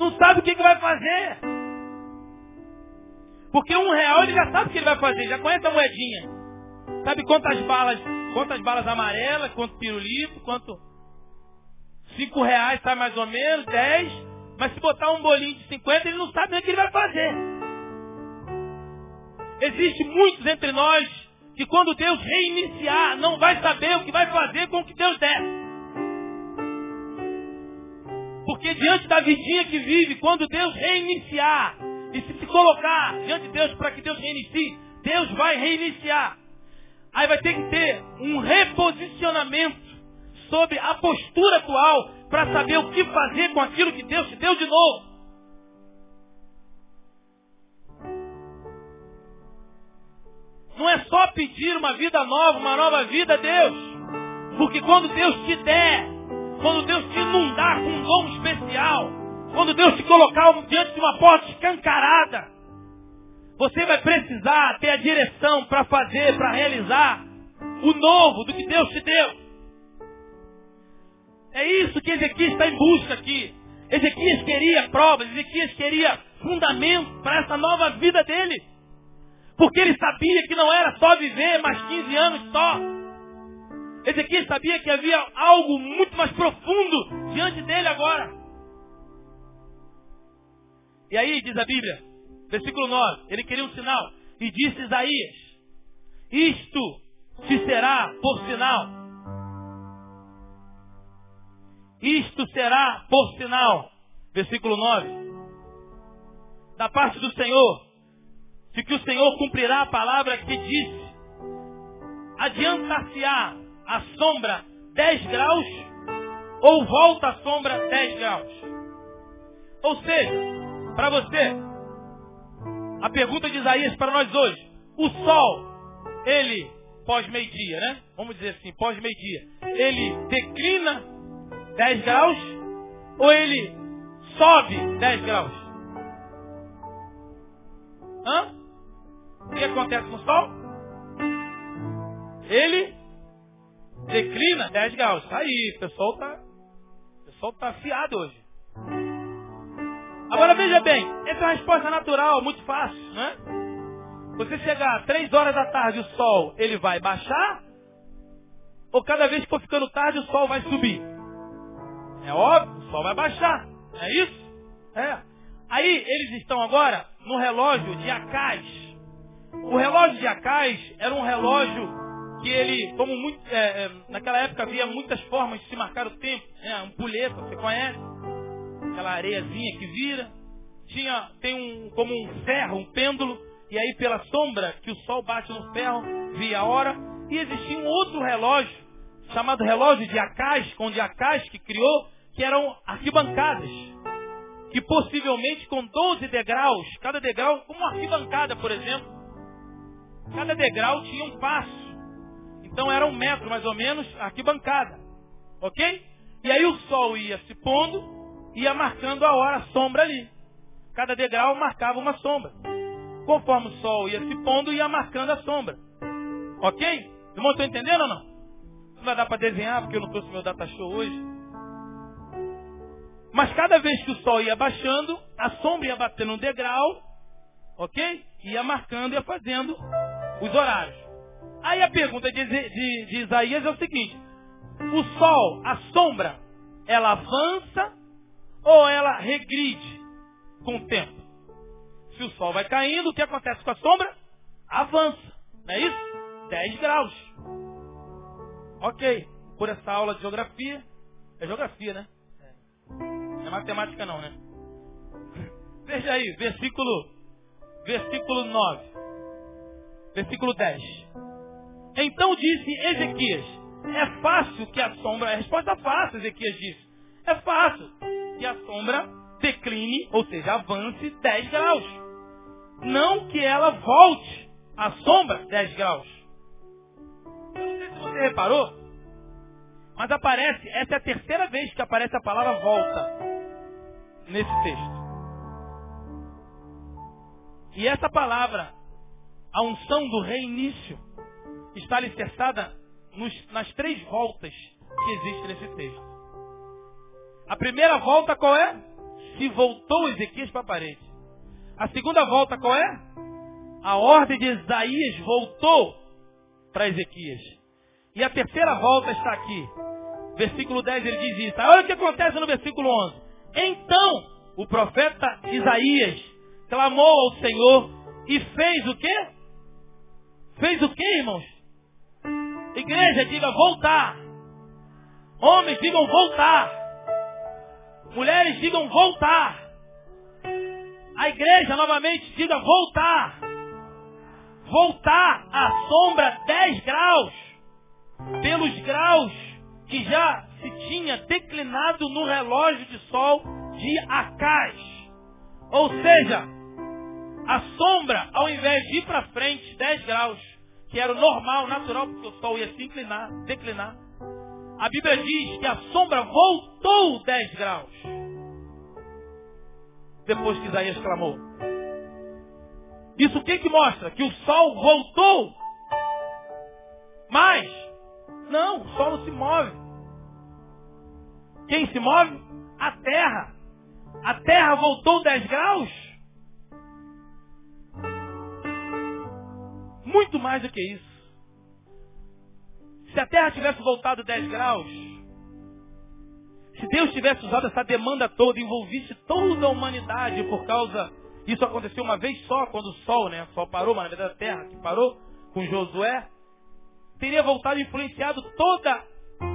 Não sabe o que, que vai fazer. Porque um real ele já sabe o que ele vai fazer, já conhece a moedinha. Sabe quantas balas, quantas balas amarelas, quanto pirulito, quanto. Cinco reais tá mais ou menos, dez. Mas se botar um bolinho de 50, ele não sabe nem o que ele vai fazer. Existe muitos entre nós que quando Deus reiniciar, não vai saber o que vai fazer com o que Deus der. Porque diante da vidinha que vive, quando Deus reiniciar, e se se colocar diante de Deus para que Deus reinicie, Deus vai reiniciar. Aí vai ter que ter um reposicionamento sobre a postura atual para saber o que fazer com aquilo que Deus te deu de novo. Não é só pedir uma vida nova, uma nova vida a Deus. Porque quando Deus te der, quando Deus te inundar com um dom especial, quando Deus te colocar diante de uma porta escancarada, você vai precisar ter a direção para fazer, para realizar o novo do que Deus te deu. É isso que Ezequias está em busca aqui. Ezequias queria provas, Ezequias queria fundamento para essa nova vida dele. Porque ele sabia que não era só viver mais 15 anos só. Ezequias sabia que havia algo muito mais profundo diante dele agora. E aí diz a Bíblia, versículo 9, ele queria um sinal. E disse Isaías, isto te será por sinal. Isto será por sinal. Versículo 9. Da parte do Senhor, de que o Senhor cumprirá a palavra que disse. Adiantar-se-á a sombra 10 graus ou volta a sombra 10 graus. Ou seja, para você, a pergunta de Isaías para nós hoje. O sol, ele, pós-meio-dia, né? Vamos dizer assim, pós-meio-dia. Ele declina 10 graus ou ele sobe 10 graus? Hã? O que acontece com o sol? Ele declina 10 graus. Tá aí, o pessoal tá, o pessoal tá afiado hoje. Agora veja bem, essa é uma resposta natural, muito fácil, né? Você chegar três horas da tarde, o sol, ele vai baixar? Ou cada vez que for ficando tarde, o sol vai subir? É óbvio, o sol vai baixar. É isso? É. Aí eles estão agora no relógio de Acais. O relógio de Acais era um relógio que ele, como muito, é, é, naquela época havia muitas formas de se marcar o tempo. Né? Um puleta, você conhece? Aquela areiazinha que vira. Tinha, tem um, como um ferro, um pêndulo, e aí pela sombra que o sol bate no ferro, via a hora. E existia um outro relógio, chamado relógio de Acais, onde Acais que criou, que eram arquibancadas. Que possivelmente com 12 degraus, cada degrau, como uma arquibancada, por exemplo. Cada degrau tinha um passo. Então era um metro mais ou menos arquibancada. Ok? E aí o sol ia se pondo ia marcando a hora, a sombra ali. Cada degrau marcava uma sombra. Conforme o sol ia se pondo, ia marcando a sombra. Ok? Irmão, estão entendendo ou não? Não vai dar para desenhar, porque eu não trouxe meu data show hoje. Mas cada vez que o sol ia baixando, a sombra ia batendo um degrau, ok? Ia marcando, ia fazendo os horários. Aí a pergunta de, de, de Isaías é o seguinte: o sol, a sombra, ela avança ou ela regride com o tempo? Se o sol vai caindo, o que acontece com a sombra? Avança. Não é isso? 10 graus. Ok. Por essa aula de geografia. É geografia, né? Não é matemática não, né? Veja aí, versículo, versículo 9. Versículo 10. Então disse Ezequias, é fácil que a sombra, a resposta fácil, Ezequias disse, é fácil que a sombra decline, ou seja, avance 10 graus. Não que ela volte a sombra 10 graus. Eu não sei se você reparou, mas aparece, essa é a terceira vez que aparece a palavra volta nesse texto. E essa palavra, a unção do reinício, está alicerçada nos, nas três voltas que existem nesse texto. A primeira volta qual é? Se voltou Ezequias para a parede. A segunda volta qual é? A ordem de Isaías voltou para Ezequias. E a terceira volta está aqui. Versículo 10 ele diz isso. Olha o que acontece no versículo 11. Então, o profeta Isaías clamou ao Senhor e fez o quê? Fez o quê, irmãos? Igreja, diga voltar. Homens, digam voltar. Mulheres, digam voltar. A igreja, novamente, diga voltar. Voltar à sombra 10 graus. Pelos graus que já se tinha declinado no relógio de sol de Acaz. Ou seja, a sombra, ao invés de ir para frente 10 graus, que era o normal, natural, porque o sol ia se inclinar, declinar, a Bíblia diz que a sombra voltou 10 graus. Depois que Isaías clamou. Isso o que, que mostra? Que o sol voltou. Mas, não, o sol não se move. Quem se move? A terra. A terra voltou 10 graus? Muito mais do que isso. Se a terra tivesse voltado 10 graus, se Deus tivesse usado essa demanda toda, envolvisse toda a humanidade por causa. Isso aconteceu uma vez só, quando o sol, né? O sol parou, mas na verdade a terra que parou com Josué, teria voltado e influenciado toda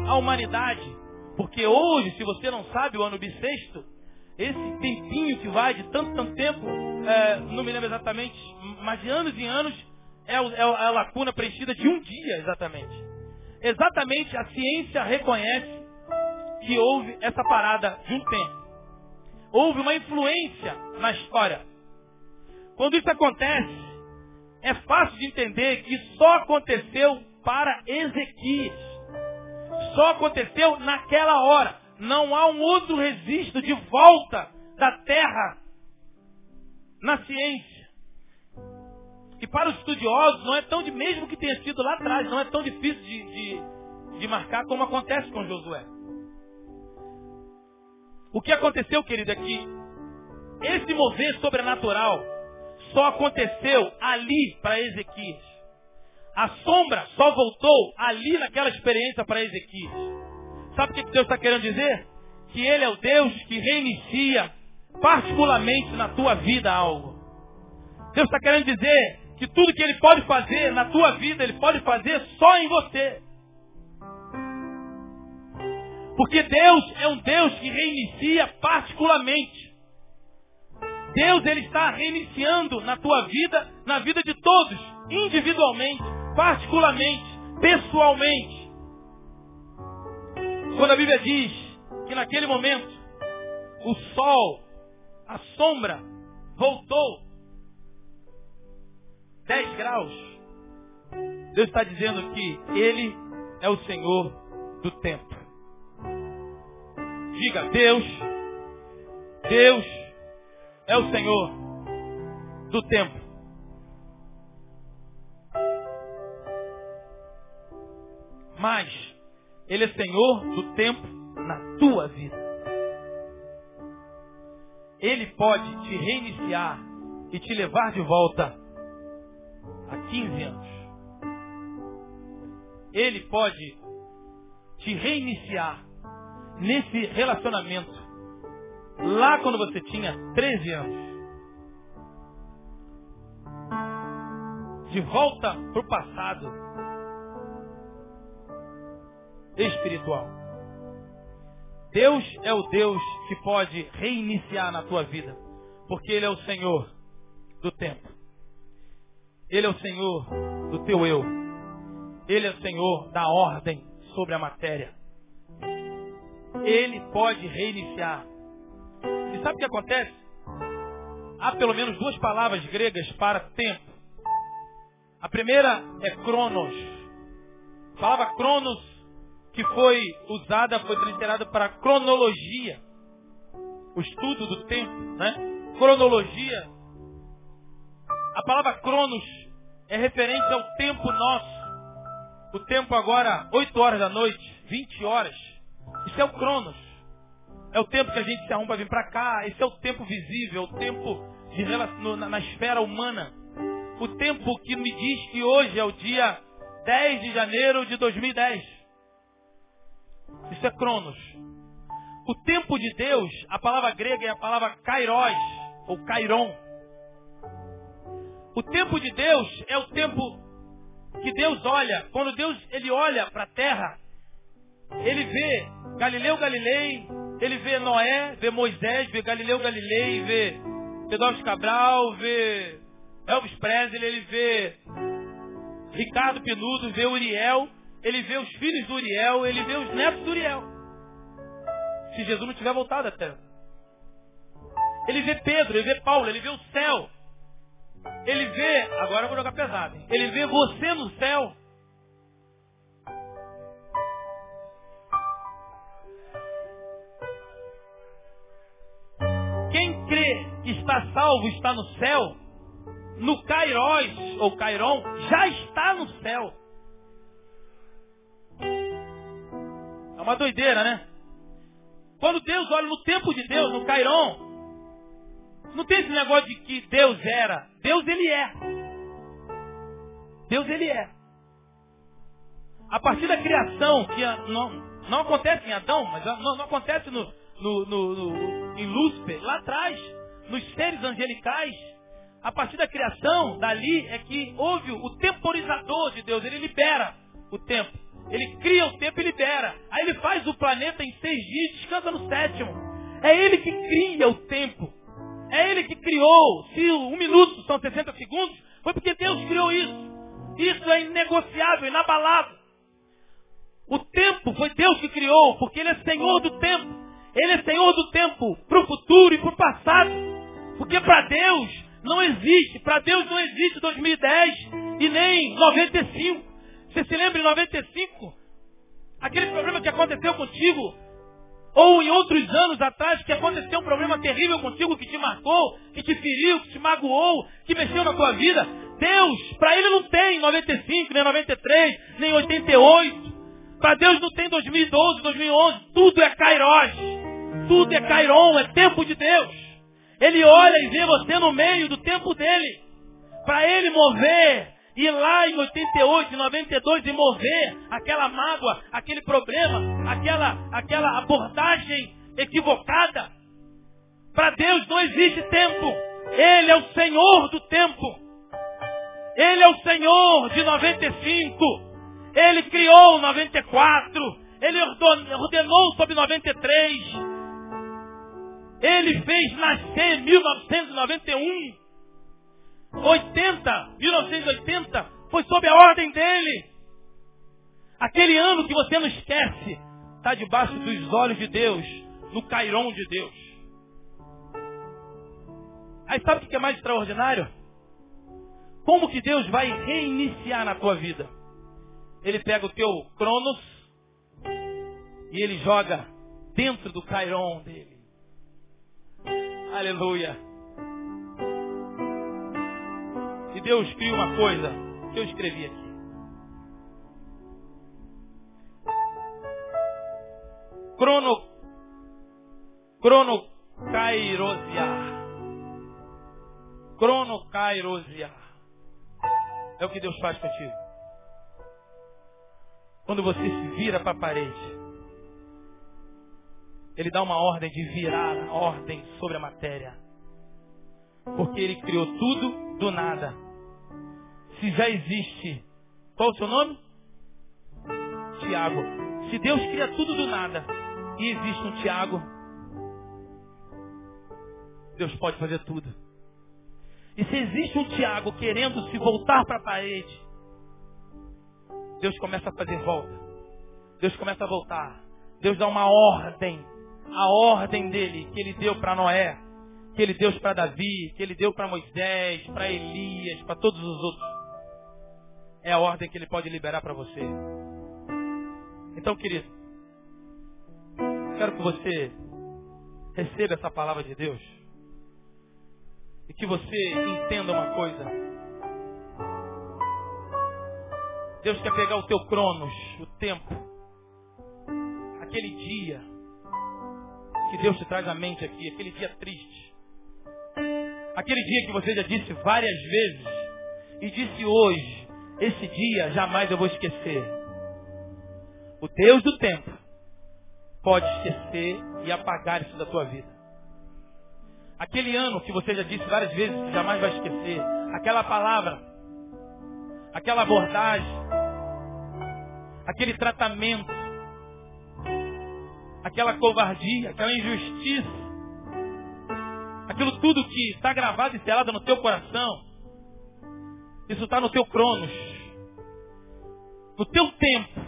a humanidade. Porque hoje, se você não sabe, o ano bissexto, esse tempinho que vai de tanto, tanto tempo, é, não me lembro exatamente, mas de anos e anos, é, é a lacuna preenchida de um dia exatamente. Exatamente a ciência reconhece que houve essa parada de um tempo. Houve uma influência na história. Quando isso acontece, é fácil de entender que só aconteceu para Ezequias. Só aconteceu naquela hora. Não há um outro registro de volta da terra na ciência. E para os estudiosos não é tão de mesmo que tenha sido lá atrás, não é tão difícil de, de, de marcar como acontece com Josué. O que aconteceu, querido, é que esse mover sobrenatural só aconteceu ali para Ezequias. A sombra só voltou ali naquela experiência para Ezequias. Sabe o que Deus está querendo dizer? Que Ele é o Deus que reinicia particularmente na tua vida algo. Deus está querendo dizer que tudo que Ele pode fazer na tua vida, Ele pode fazer só em você. Porque Deus é um Deus que reinicia particularmente. Deus ele está reiniciando na tua vida, na vida de todos, individualmente particularmente, pessoalmente. Quando a Bíblia diz que naquele momento o sol, a sombra, voltou 10 graus, Deus está dizendo que Ele é o Senhor do tempo. Diga, Deus, Deus é o Senhor do tempo. Mas Ele é Senhor do tempo na tua vida. Ele pode te reiniciar e te levar de volta a 15 anos. Ele pode te reiniciar nesse relacionamento. Lá quando você tinha 13 anos. De volta para o passado espiritual. Deus é o Deus que pode reiniciar na tua vida. Porque Ele é o Senhor do tempo. Ele é o Senhor do teu eu. Ele é o Senhor da ordem sobre a matéria. Ele pode reiniciar. E sabe o que acontece? Há pelo menos duas palavras gregas para tempo. A primeira é cronos. A palavra cronos que foi usada, foi transliterada para cronologia. O estudo do tempo, né? Cronologia. A palavra cronos é referente ao tempo nosso. O tempo agora, 8 horas da noite, 20 horas. Isso é o cronos. É o tempo que a gente se arruma para vir para cá. Esse é o tempo visível, o tempo de, na, na esfera humana. O tempo que me diz que hoje é o dia 10 de janeiro de 2010. Isso é cronos. O tempo de Deus, a palavra grega é a palavra kairos, ou kairon. O tempo de Deus é o tempo que Deus olha. Quando Deus ele olha para a terra, ele vê Galileu Galilei, ele vê Noé, vê Moisés, vê Galileu Galilei, vê Pedro Cabral, vê Elvis Presley, ele vê Ricardo Penudo, vê Uriel, ele vê os filhos do Uriel, ele vê os netos do Uriel. Se Jesus não tiver voltado até. Ele vê Pedro, ele vê Paulo, ele vê o céu. Ele vê, agora eu vou jogar pesado, hein? ele vê você no céu. Quem crê que está salvo está no céu, no Kairos ou Cairon, já está no céu. É uma doideira, né? Quando Deus olha no tempo de Deus, no Cairon, não tem esse negócio de que Deus era. Deus ele é. Deus ele é. A partir da criação, que não, não acontece em Adão, mas não, não acontece no, no, no, em Lúcifer, lá atrás, nos seres angelicais, a partir da criação, dali é que houve o temporizador de Deus, ele libera o tempo. Ele cria o tempo e libera. Aí ele faz o planeta em seis dias descansa no sétimo. É ele que cria o tempo. É Ele que criou. Se um minuto são 60 segundos, foi porque Deus criou isso. Isso é inegociável, inabalável. O tempo foi Deus que criou, porque Ele é Senhor do tempo. Ele é Senhor do tempo para o futuro e para o passado. Porque para Deus não existe, para Deus não existe 2010 e nem 95. Você se lembra em 95? Aquele problema que aconteceu contigo ou em outros anos atrás que aconteceu um problema terrível contigo que te marcou, que te feriu, que te magoou, que mexeu na tua vida. Deus, para ele não tem 95, nem 93, nem 88. Para Deus não tem 2012, 2011. Tudo é Kairos. Tudo é Kairon, é tempo de Deus. Ele olha e vê você no meio do tempo dele. Para ele mover ir lá em 88, 92 e mover aquela mágoa, aquele problema, aquela, aquela abordagem equivocada. Para Deus não existe tempo. Ele é o Senhor do tempo. Ele é o Senhor de 95. Ele criou 94. Ele ordenou sobre 93. Ele fez nascer 1991. 80, 1980, foi sob a ordem dele. Aquele ano que você não esquece, está debaixo dos olhos de Deus, no Cairon de Deus. Aí sabe o que é mais extraordinário? Como que Deus vai reiniciar na tua vida? Ele pega o teu Cronos e ele joga dentro do Cairon dele. Aleluia. E Deus cria uma coisa que eu escrevi aqui. Crono, crono Cronocairosiar. É o que Deus faz contigo. quando você se vira para a parede, ele dá uma ordem de virar ordem sobre a matéria. Porque ele criou tudo do nada. Se já existe, qual o seu nome? Tiago. Se Deus cria tudo do nada e existe um Tiago, Deus pode fazer tudo. E se existe um Tiago querendo se voltar para a parede, Deus começa a fazer volta. Deus começa a voltar. Deus dá uma ordem. A ordem dele que ele deu para Noé, que ele deu para Davi, que ele deu para Moisés, para Elias, para todos os outros. É a ordem que ele pode liberar para você. Então, querido, quero que você receba essa palavra de Deus e que você entenda uma coisa. Deus quer pegar o teu cronos, o tempo, aquele dia que Deus te traz à mente aqui, aquele dia triste. Aquele dia que você já disse várias vezes e disse hoje, esse dia jamais eu vou esquecer. O Deus do tempo pode esquecer e apagar isso da tua vida. Aquele ano que você já disse várias vezes, jamais vai esquecer. Aquela palavra, aquela abordagem, aquele tratamento, aquela covardia, aquela injustiça, aquilo tudo que está gravado e selado no teu coração, isso está no teu cronos, no teu tempo,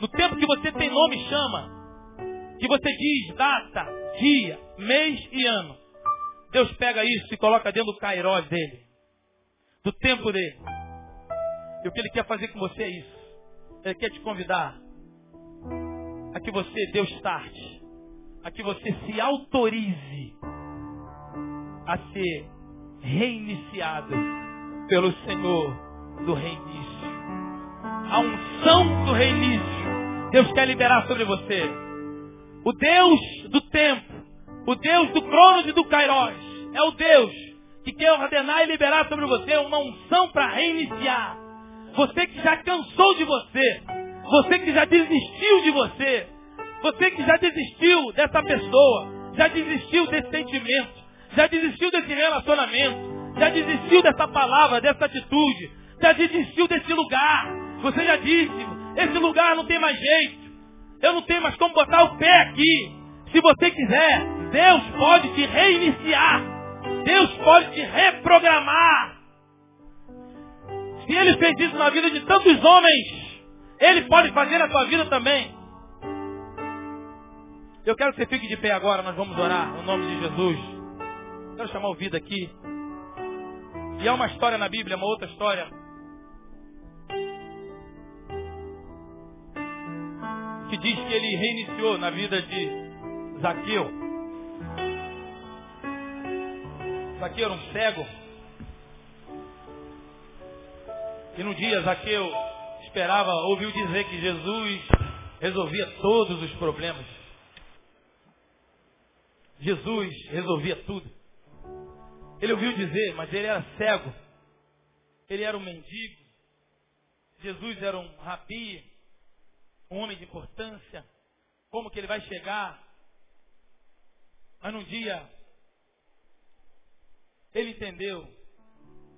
no tempo que você tem nome e chama, que você diz data, dia, mês e ano. Deus pega isso e coloca dentro do cairós dele. Do tempo dele. E o que ele quer fazer com você é isso. Ele quer te convidar a que você dê o start. A que você se autorize a ser reiniciado pelo Senhor do reinício. A unção do reinício. Deus quer liberar sobre você. O Deus do tempo. O Deus do Cronos e do Kairos é o Deus que quer ordenar e liberar sobre você uma unção para reiniciar. Você que já cansou de você, você que já desistiu de você, você que já desistiu dessa pessoa, já desistiu desse sentimento, já desistiu desse relacionamento, já desistiu dessa palavra, dessa atitude, já desistiu desse lugar. Você já disse, esse lugar não tem mais jeito. Eu não tenho mais como botar o pé aqui. Se você quiser, Deus pode te reiniciar. Deus pode te reprogramar. Se Ele fez isso na vida de tantos homens, Ele pode fazer na tua vida também. Eu quero que você fique de pé agora, nós vamos orar no nome de Jesus. Quero chamar o vida aqui. E há uma história na Bíblia, uma outra história. Que diz que ele reiniciou na vida de Zaqueu. Zaqueu era um cego. E no dia Zaqueu esperava, ouviu dizer que Jesus resolvia todos os problemas. Jesus resolvia tudo. Ele ouviu dizer, mas ele era cego. Ele era um mendigo. Jesus era um rabi, um homem de importância. Como que ele vai chegar? Mas num dia ele entendeu,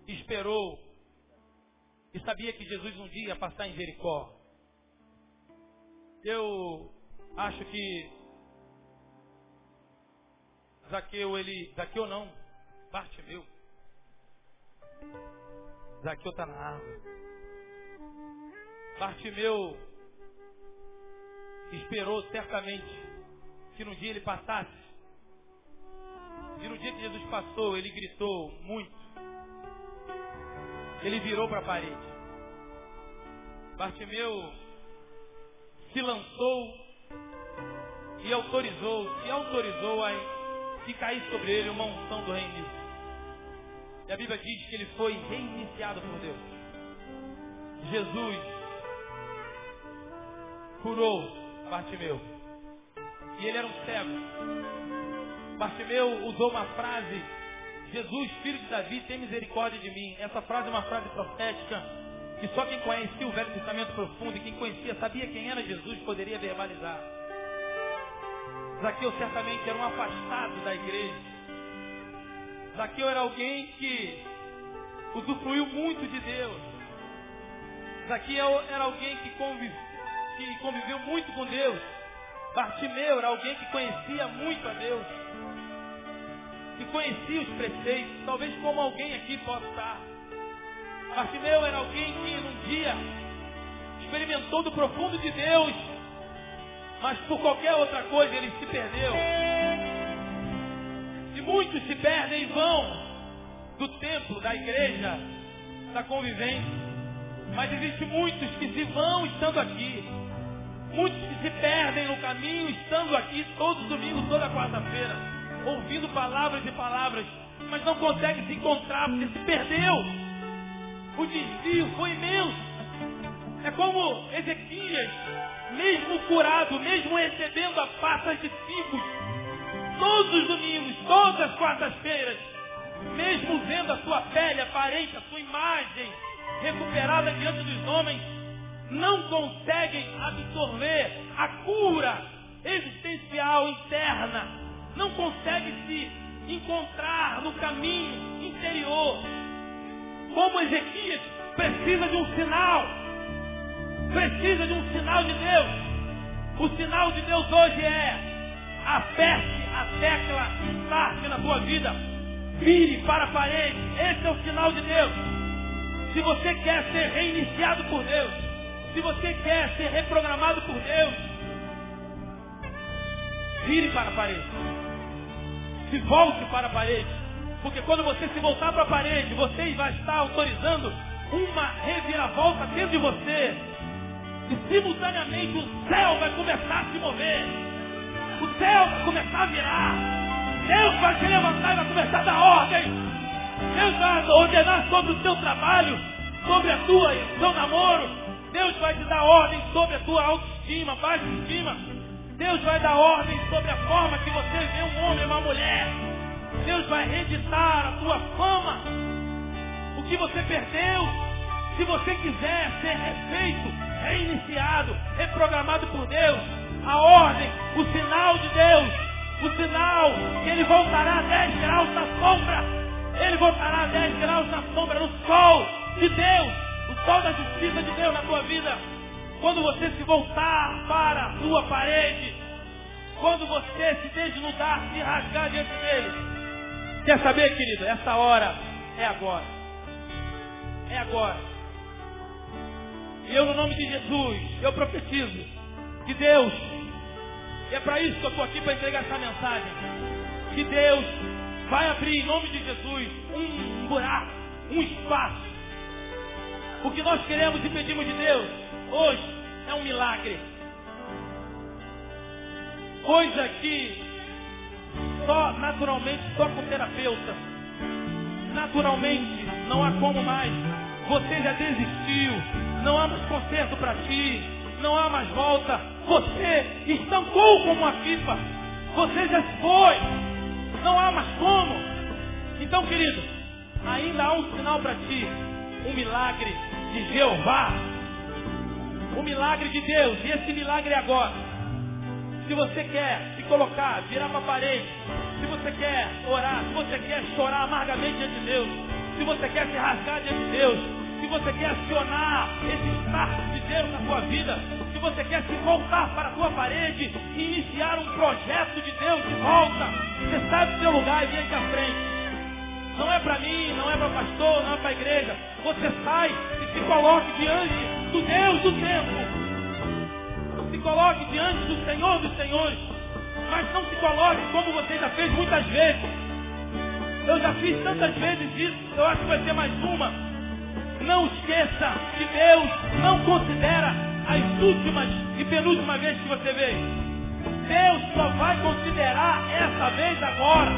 esperou e sabia que Jesus um dia ia passar em Jericó. Eu acho que Zaqueu, ele. Zaqueu não, Bartimeu. Zaqueu está na árvore. Bartimeu esperou certamente que no dia ele passasse e no dia que Jesus passou, ele gritou muito. Ele virou para a parede. Bartimeu se lançou e autorizou, se autorizou a que caísse sobre ele uma unção do reinício. E a Bíblia diz que ele foi reiniciado por Deus. Jesus curou Bartimeu. E ele era um cego. Bartimeu usou uma frase, Jesus, filho de Davi, tem misericórdia de mim. Essa frase é uma frase profética que só quem conhecia o Velho Testamento profundo e quem conhecia, sabia quem era Jesus, poderia verbalizar. Zaqueu certamente era um afastado da igreja. Zaqueu era alguém que usufruiu muito de Deus. Zaqueu era alguém que, convive, que conviveu muito com Deus. Bartimeu era alguém que conhecia muito a Deus. Que conhecia os preceitos, talvez como alguém aqui possa estar. Bartimeu era alguém que num dia experimentou do profundo de Deus, mas por qualquer outra coisa ele se perdeu. E muitos se perdem e vão do templo, da igreja, da convivência. Mas existem muitos que se vão estando aqui. Muitos que se perdem no caminho estando aqui todos os domingos, toda quarta-feira, ouvindo palavras e palavras, mas não conseguem se encontrar porque se perdeu o desvio foi imenso. É como Ezequias, mesmo curado, mesmo recebendo a pasta de figos, todos os domingos, todas as quartas-feiras, mesmo vendo a sua pele, aparente, a sua imagem recuperada diante dos homens, não conseguem absorver a cura existencial interna, não conseguem se encontrar no caminho interior como Ezequias, precisa de um sinal. Precisa de um sinal de Deus. O sinal de Deus hoje é aperte a tecla start na tua vida. Vire para a parede. Esse é o sinal de Deus. Se você quer ser reiniciado por Deus, se você quer ser reprogramado por Deus, vire para a parede. Se volte para a parede. Porque quando você se voltar para a parede, você vai estar autorizando uma reviravolta dentro de você. E simultaneamente o céu vai começar a se mover. O céu vai começar a virar. Deus vai se levantar e vai começar a dar ordem. Deus vai ordenar sobre o seu trabalho, sobre a tua, seu namoro. Deus vai te dar ordem sobre a tua autoestima, baixa estima. Deus vai dar ordem sobre a forma que você vê um homem e uma mulher. Deus vai reeditar a tua fama. O que você perdeu, se você quiser ser refeito, reiniciado, reprogramado por Deus, a ordem, o sinal de Deus, o sinal que ele voltará a 10 graus na sombra, ele voltará a 10 graus na sombra, no sol de Deus, sol da justiça de Deus na tua vida. Quando você se voltar para a sua parede, quando você se desnudar, se rasgar diante dele, Quer saber, querido? Essa hora é agora. É agora. E eu, no nome de Jesus, eu profetizo que Deus, e é para isso que eu estou aqui para entregar essa mensagem, que Deus vai abrir em nome de Jesus um buraco, um espaço. O que nós queremos e pedimos de Deus hoje é um milagre. Coisa que só naturalmente, só com terapeuta. Naturalmente, não há como mais. Você já desistiu. Não há mais conserto para ti. Não há mais volta. Você estancou como uma pipa. Você já foi. Não há mais como. Então, querido, ainda há um sinal para ti. Um milagre de Jeová. Um milagre de Deus. E esse milagre é agora. Se você quer se colocar, virar para a parede, se você quer orar, se você quer chorar amargamente diante de Deus, se você quer se rasgar diante de Deus, se você quer acionar esse start de Deus na sua vida, se você quer se voltar para a tua parede e iniciar um projeto de Deus de volta, você sai do seu lugar e vem à frente. Não é para mim, não é para o pastor, não é para a igreja. Você sai e se coloque diante do Deus do tempo se coloque diante do Senhor dos Senhores. Mas não se coloque como você já fez muitas vezes. Eu já fiz tantas vezes isso, eu acho que vai ser mais uma. Não esqueça que Deus não considera as últimas e penúltimas vezes que você veio. Deus só vai considerar essa vez agora.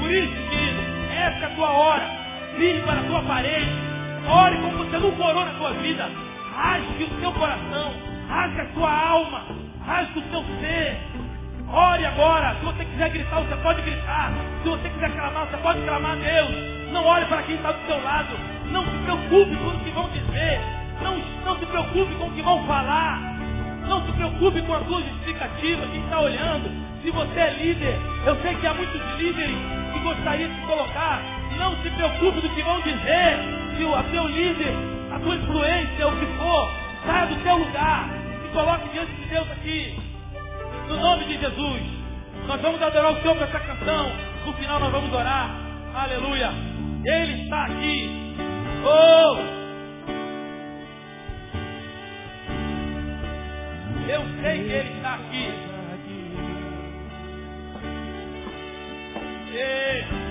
Por isso, querido, essa é a tua hora. Vire para a tua parede. Ore como você nunca orou na tua vida. Rasgue o seu coração rasga a sua alma, rasga o seu ser. Ore agora. Se você quiser gritar, você pode gritar. Se você quiser clamar, você pode clamar a Deus. Não olhe para quem está do seu lado. Não se preocupe com o que vão dizer. Não, não se preocupe com o que vão falar. Não se preocupe com a sua justificativa, quem está olhando. Se você é líder, eu sei que há muitos líderes que gostariam de colocar. Não se preocupe do que vão dizer. Se o seu líder, a sua influência, o que for, saia do seu lugar e coloque diante de Deus aqui. No nome de Jesus. Nós vamos adorar o Senhor com essa canção. No final nós vamos orar. Aleluia. Ele está aqui. Oh! Eu sei que Ele está aqui. Yeah.